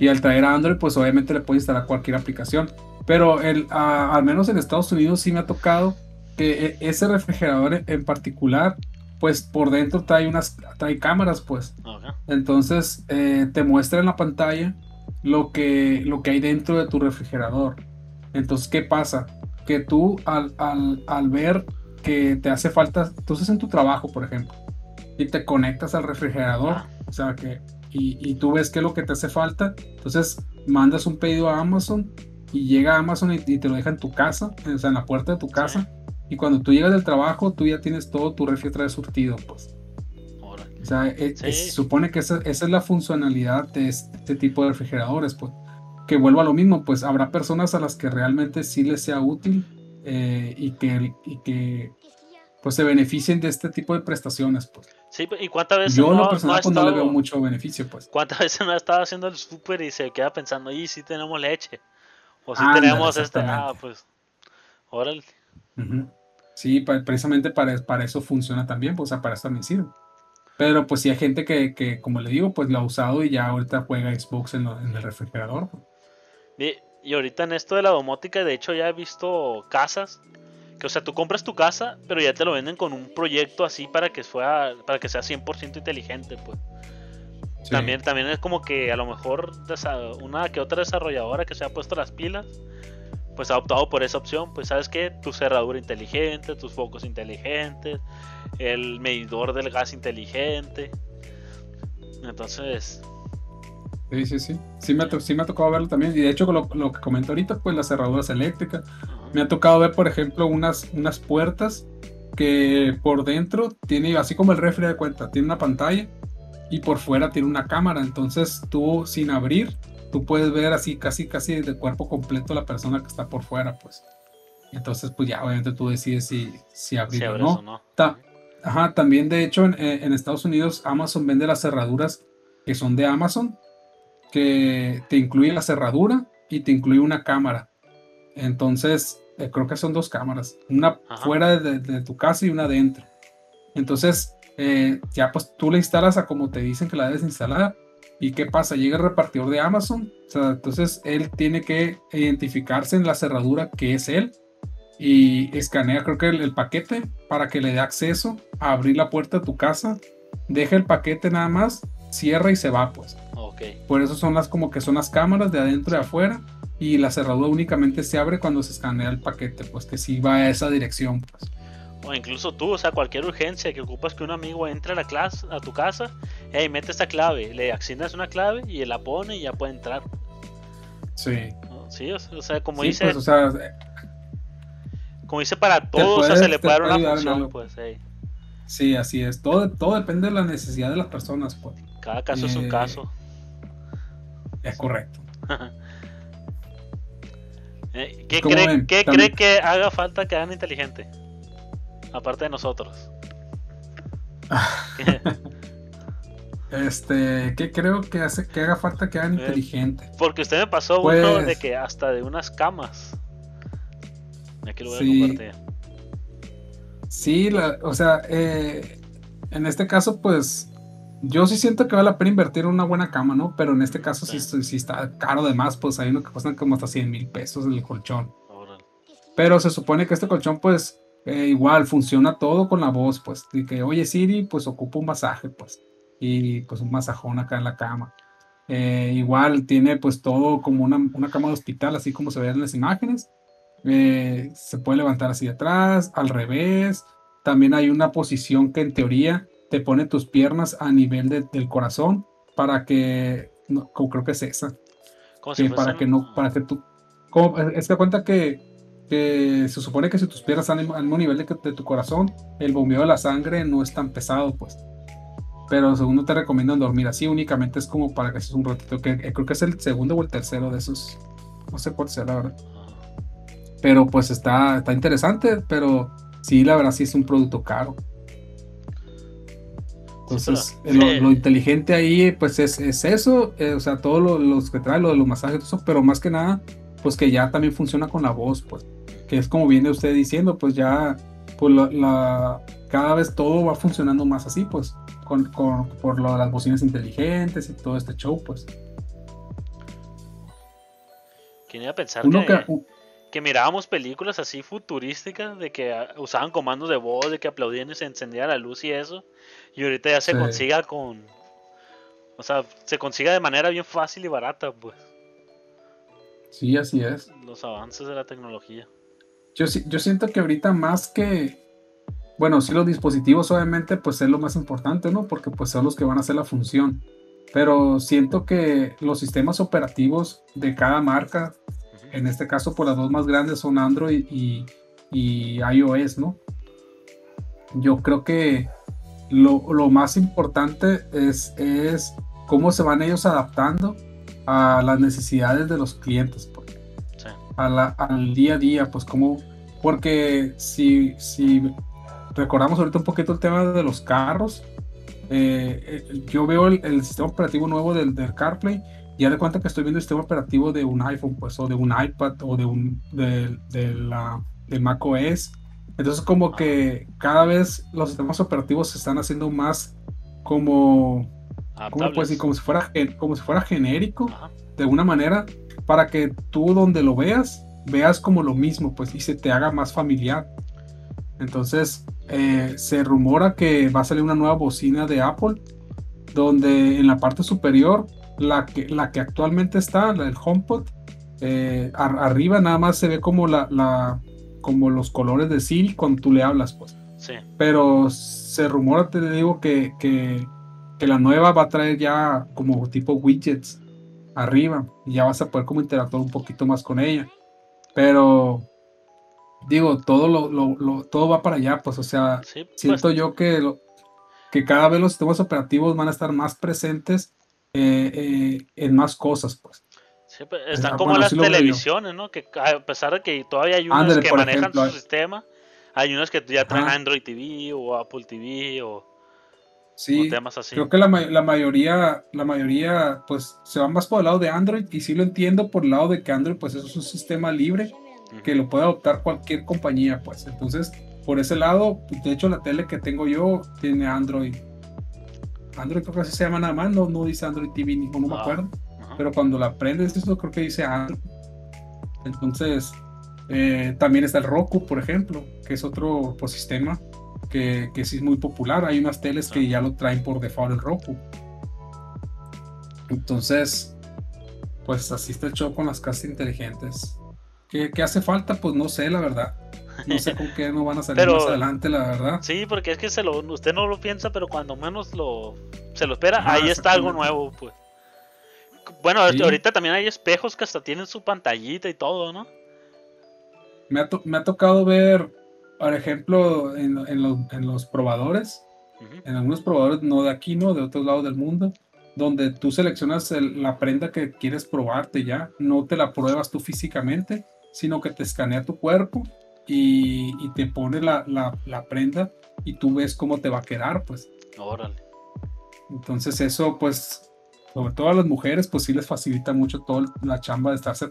Y al traer Android, pues obviamente le puede instalar cualquier aplicación. Pero el, al menos en Estados Unidos sí me ha tocado que e, ese refrigerador en particular, pues por dentro trae unas trae cámaras, pues. Entonces eh, te muestra en la pantalla lo que, lo que hay dentro de tu refrigerador. Entonces, ¿qué pasa? Que tú al, al, ver que te hace falta, tú estás en tu trabajo, por ejemplo, y te conectas al refrigerador, o sea que, y, y, tú ves qué es lo que te hace falta, entonces mandas un pedido a Amazon y llega a Amazon y, te lo deja en tu casa, o sea, en la puerta de tu casa, y cuando tú llegas del trabajo, tú ya tienes todo tu refri surtido, pues. O sea, se supone que esa, es la funcionalidad de este tipo de refrigeradores, pues. Que vuelva a lo mismo, pues habrá personas a las que realmente sí les sea útil eh, y, que, y que pues se beneficien de este tipo de prestaciones, pues. Sí, y cuántas veces Yo, no, lo personal, pues, no, le veo mucho beneficio, pues. ¿Cuántas veces no ha estado haciendo el súper y se queda pensando, y si tenemos leche? O si tenemos este, ah, pues, órale. Sí, precisamente para, para eso funciona también, pues, o sea, para eso también sirve. Pero pues sí hay gente que, que, como le digo, pues lo ha usado y ya ahorita juega Xbox en, el refrigerador. Y, ahorita en esto de la domótica, de hecho ya he visto casas que, o sea, tú compras tu casa, pero ya te lo venden con un proyecto así para que, fuera, para que sea 100% inteligente, pues. También, también es como que a lo mejor una que otra desarrolladora que se ha puesto las pilas pues ha optado por esa opción, pues sabes que tu cerradura inteligente, tus focos inteligentes, el medidor del gas inteligente. Entonces, Sí, sí, sí. Sí me, ha, sí me ha tocado verlo también. Y de hecho, lo, lo que comento ahorita, pues las cerraduras eléctricas. Me ha tocado ver, por ejemplo, unas, unas puertas que por dentro tiene, así como el refri de cuenta, tiene una pantalla y por fuera tiene una cámara. Entonces tú, sin abrir, tú puedes ver así casi, casi de cuerpo completo la persona que está por fuera, pues. Entonces, pues ya, obviamente tú decides si, si abrir o no. ajá, también, de hecho, en, en Estados Unidos, Amazon vende las cerraduras que son de Amazon que te incluye la cerradura y te incluye una cámara. Entonces, eh, creo que son dos cámaras, una fuera de, tu casa y una dentro. Entonces, eh, ya pues tú la instalas a como te dicen que la debes instalar. ¿Y qué pasa? Llega el repartidor de Amazon. O sea, entonces él tiene que identificarse en la cerradura que es él y escanea, creo que el, el, paquete para que le dé acceso a abrir la puerta de tu casa. Deja el paquete nada más, cierra y se va, pues. Por eso son las como que son las cámaras de adentro y afuera y la cerradura únicamente se abre cuando se escanea el paquete, pues que sí va a esa dirección, pues. O incluso tú, o sea, cualquier urgencia que ocupas que un amigo entre a la clase, a tu casa, hey, mete esta clave, le asignas una clave y la pone y ya puede entrar. Sí. Sí, o sea, como dice. Pues, o sea, como dice para todos, o sea, se le puede dar una función, pues, hey. Sí, así es. Todo, todo depende de la necesidad de las personas, pues. Cada caso es un eh, caso. Es correcto. Eh, ¿Qué, cree, ¿qué cree, que haga falta que hagan inteligente? Aparte de nosotros. este, ¿qué creo que hace que haga falta que hagan eh, inteligente? Porque usted me pasó uno de pues que hasta de unas camas. Aquí lo voy sí, a compartir. Sí, o sea, eh, en este caso, pues yo sí siento que vale la pena invertir en una buena cama, ¿no? Pero en este caso sí, sí, está caro de más, pues hay uno que cuestan como hasta 100 mil pesos el colchón. Pero se supone que este colchón, pues, eh, igual funciona todo con la voz, pues, y que, oye Siri, pues ocupa un masaje, pues, y pues un masajón acá en la cama. Eh, igual tiene pues todo como una, una, cama de hospital, así como se ve en las imágenes. Eh, se puede levantar así de atrás, al revés. También hay una posición que en teoría te pone tus piernas a nivel del corazón para que, no, creo que es esa, que para que no, para que tú, es que cuenta que, que, se supone que si tus piernas están al mismo nivel de, de, tu corazón, el bombeo de la sangre no es tan pesado, pues. Pero segundo te recomiendan dormir así, únicamente es como para que haces un ratito, que, creo que es el segundo o el tercero de esos, no sé cuál sea la verdad. Pero pues está, está interesante, pero sí, la verdad sí es un producto caro. Entonces, lo, inteligente ahí, pues es, eso, eh, o sea, todos los que trae, lo de los masajes, eso, pero más que nada, pues que ya también funciona con la voz, pues, que es como viene usted diciendo, pues ya, pues la, cada vez todo va funcionando más así, pues, con, con, por lo de las bocinas inteligentes y todo este show, pues. ¿Quién iba a pensar que, que mirábamos películas así futurísticas de que usaban comandos de voz, de que aplaudían y se encendía la luz y eso. Y ahorita ya se consiga con. O sea, se consiga de manera bien fácil y barata, pues. Sí, así es. Los avances de la tecnología. Yo, yo siento que ahorita más que. Bueno, sí, los dispositivos, obviamente, pues es lo más importante, ¿no? Porque pues son los que van a hacer la función. Pero siento que los sistemas operativos de cada marca en este caso, pues las dos más grandes son Android y, iOS, ¿no? Yo creo que lo, más importante es, es, cómo se van ellos adaptando a las necesidades de los clientes, pues. al día a día, pues como, porque si, si recordamos ahorita un poquito el tema de los carros, eh, eh, yo veo el, sistema operativo nuevo del, del CarPlay ya de cuenta que estoy viendo el sistema operativo de un iPhone, pues, o de un iPad, o de un de, de la de Mac OS. Entonces, como que cada vez los sistemas operativos se están haciendo más como, ¿cómo pues, como si fuera como si fuera genérico, de alguna manera, para que tú donde lo veas, veas como lo mismo, pues, y se te haga más familiar. Entonces, eh, se rumora que va a salir una nueva bocina de Apple, donde en la parte superior la que, la que actualmente está, del HomePod, eh, arriba nada más se ve como la, la, como los colores de Siri cuando tú le hablas, pues. Sí. Pero se rumora, te digo, que, que, que, la nueva va a traer ya como tipo widgets arriba y ya vas a poder como interactuar un poquito más con ella. Pero digo, todo lo, todo va para allá, pues, o sea, pues. siento yo que, que cada vez los sistemas operativos van a estar más presentes eh, eh, en más cosas, pues. pues están como las televisiones, ¿no? Que a pesar de que todavía hay unas que manejan su sistema, hay unas que ya traen Android TV o Apple TV o, sí, temas así. Creo que la, la, mayoría, la mayoría, pues, se van más por el lado de Android y sí lo entiendo por el lado de que Android, pues, es un sistema libre que lo puede adoptar cualquier compañía, pues. Entonces, por ese lado, de hecho, la tele que tengo yo tiene Android. Android creo que así se llama nada más, no, no dice Android TV, no me ah, acuerdo. Pero cuando la prendes, esto creo que dice Android. Entonces, eh, también está el Roku, por ejemplo, que es otro ecosistema que, que sí es muy popular. Hay unas teles que ya lo traen por default el Roku. Entonces, pues así está hecho con las casas inteligentes. ¿Qué, hace falta? Pues no sé, la verdad. No sé con qué no van a salir más adelante, la verdad. Sí, porque es que se lo, usted no lo piensa, pero cuando menos lo se lo espera, ahí está algo nuevo, pues. Bueno, ahorita también hay espejos que hasta tienen su pantallita y todo, ¿no? Me ha, me ha tocado ver, por ejemplo, en, en, los, probadores, en algunos probadores, no de aquí, no, de otros lados del mundo, donde tú seleccionas la prenda que quieres probarte ya, no te la pruebas tú físicamente, sino que te escanea tu cuerpo y, te pone la, prenda y tú ves cómo te va a quedar, pues. Órale. Entonces eso, pues, sobre todo a las mujeres, pues sí les facilita mucho toda la chamba de estarse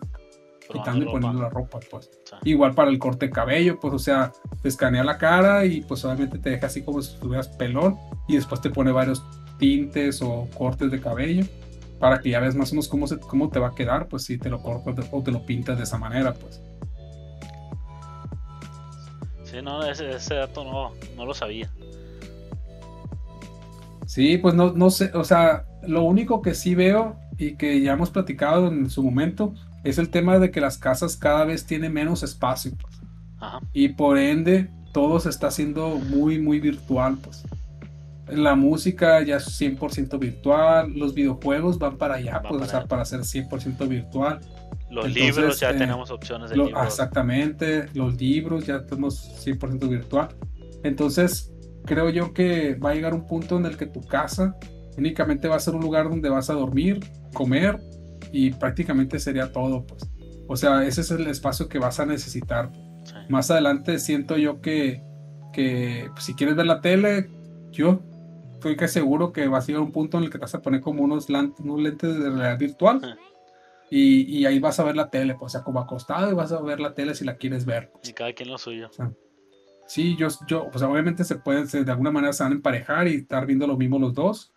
quitando y poniendo la ropa, pues. Igual para el corte de cabello, pues, o sea, te escanea la cara y pues obviamente te deja así como si estuvieras pelón y después te pone varios tintes o cortes de cabello para que ya veas más o menos cómo, se, cómo te va a quedar, pues si te lo cortas o te lo pintas de esa manera, pues. Sí, no, ese, ese dato no, no lo sabía. Sí, pues no, no sé, o sea, lo único que sí veo y que ya hemos platicado en su momento es el tema de que las casas cada vez tienen menos espacio, pues. Y por ende, todo se está haciendo muy, muy virtual, pues la música ya es 100% virtual, los videojuegos van para allá, pues, para, para ser 100% virtual. Los libros ya eh, tenemos opciones de libros. Exactamente, los libros ya tenemos 100% virtual. Entonces, creo yo que va a llegar un punto en el que tu casa únicamente va a ser un lugar donde vas a dormir, comer y prácticamente sería todo, pues. O sea, ese es el espacio que vas a necesitar. Más adelante siento yo que, que pues, si quieres ver la tele, yo estoy que seguro que va a llegar un punto en el que te vas a poner como unos, unos lentes de realidad virtual. Y, y, ahí vas a ver la tele, pues, o sea, como acostado y vas a ver la tele si la quieres ver. Y cada quien lo suyo. sí, yo, yo, pues obviamente se pueden, de alguna manera se van a emparejar y estar viendo lo mismo los dos.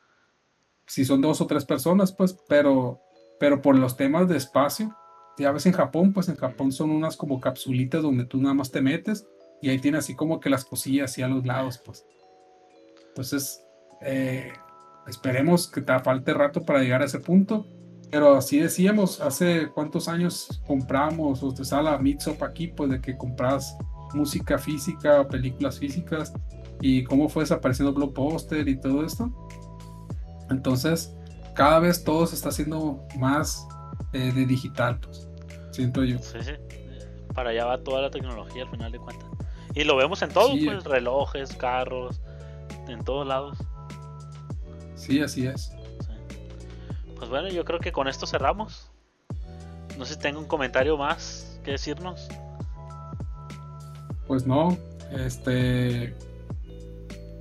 Si son dos o tres personas, pues, pero, pero por los temas de espacio, ya ves en Japón, pues en Japón son unas como capsulitas donde tú nada más te metes y ahí tiene así como que las cosillas así a los lados, pues. Entonces, eh, esperemos que te falte rato para llegar a ese punto. Pero así decíamos, hace cuántos años compramos, o te sale la Mixup aquí, pues de que compras música física, películas físicas, y cómo fue desapareciendo Blockbuster y todo esto. Entonces, cada vez todo se está haciendo más eh, de digital, pues, siento yo. Sí, sí. Para allá va toda la tecnología al final de cuentas. Y lo vemos en todo, pues, relojes, carros, en todos lados. Sí, así es. Pues bueno, yo creo que con esto cerramos. No sé si tengo un comentario más que decirnos. Pues no, este.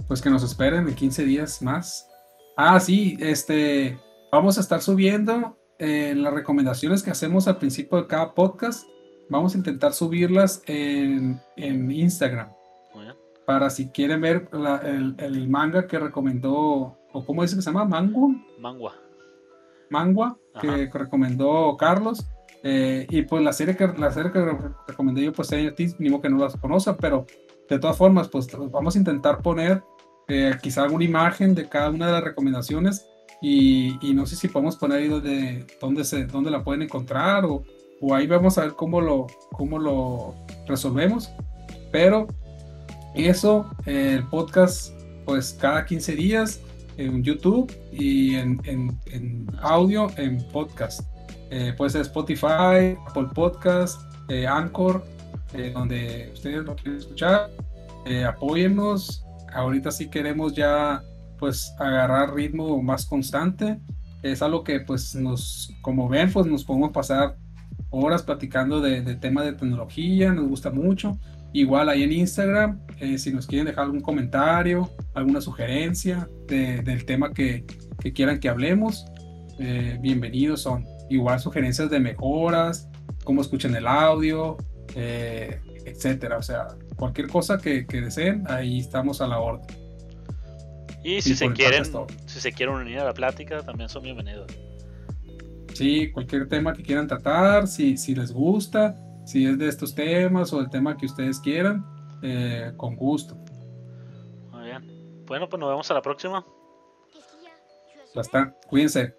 Pues que nos esperen en 15 días más. Ah, sí, este. Vamos a estar subiendo eh, las recomendaciones que hacemos al principio de cada podcast. Vamos a intentar subirlas en, Instagram. Para si quieren ver el, el, manga que recomendó o cómo dice que se llama, Mango. Mangua. Mangua, que recomendó Carlos. Eh, y pues la serie que la serie que recomendé yo, pues ni modo que no las conozca, pero de todas formas, pues vamos a intentar poner eh, quizá alguna imagen de cada una de las recomendaciones y, y no sé si podemos poner ahí donde, dónde, se, dónde la pueden encontrar o, o ahí vamos a ver cómo lo, cómo lo resolvemos. Pero eso, el podcast, pues cada 15 días en YouTube y en, en, audio en podcast. Eh, puede ser Spotify, Apple Podcast, eh, Anchor, eh, donde ustedes lo quieren escuchar. apóyennos. Ahorita sí queremos ya pues agarrar ritmo más constante. Es algo que pues nos, como ven, pues nos podemos pasar horas platicando de, de temas de tecnología, nos gusta mucho. Igual ahí en Instagram, si nos quieren dejar algún comentario, alguna sugerencia del tema que, que, quieran que hablemos, bienvenidos son igual sugerencias de mejoras, cómo escuchan el audio, eh, etcétera. O sea, cualquier cosa que, deseen, ahí estamos a la orden. Y si se quieren, si se quieren unir a la plática, también son bienvenidos. Sí, cualquier tema que quieran tratar, si, si les gusta, si es de estos temas o el tema que ustedes quieran, eh, con gusto. Muy bien. Bueno, pues nos vemos a la próxima. Ya está. Cuídense.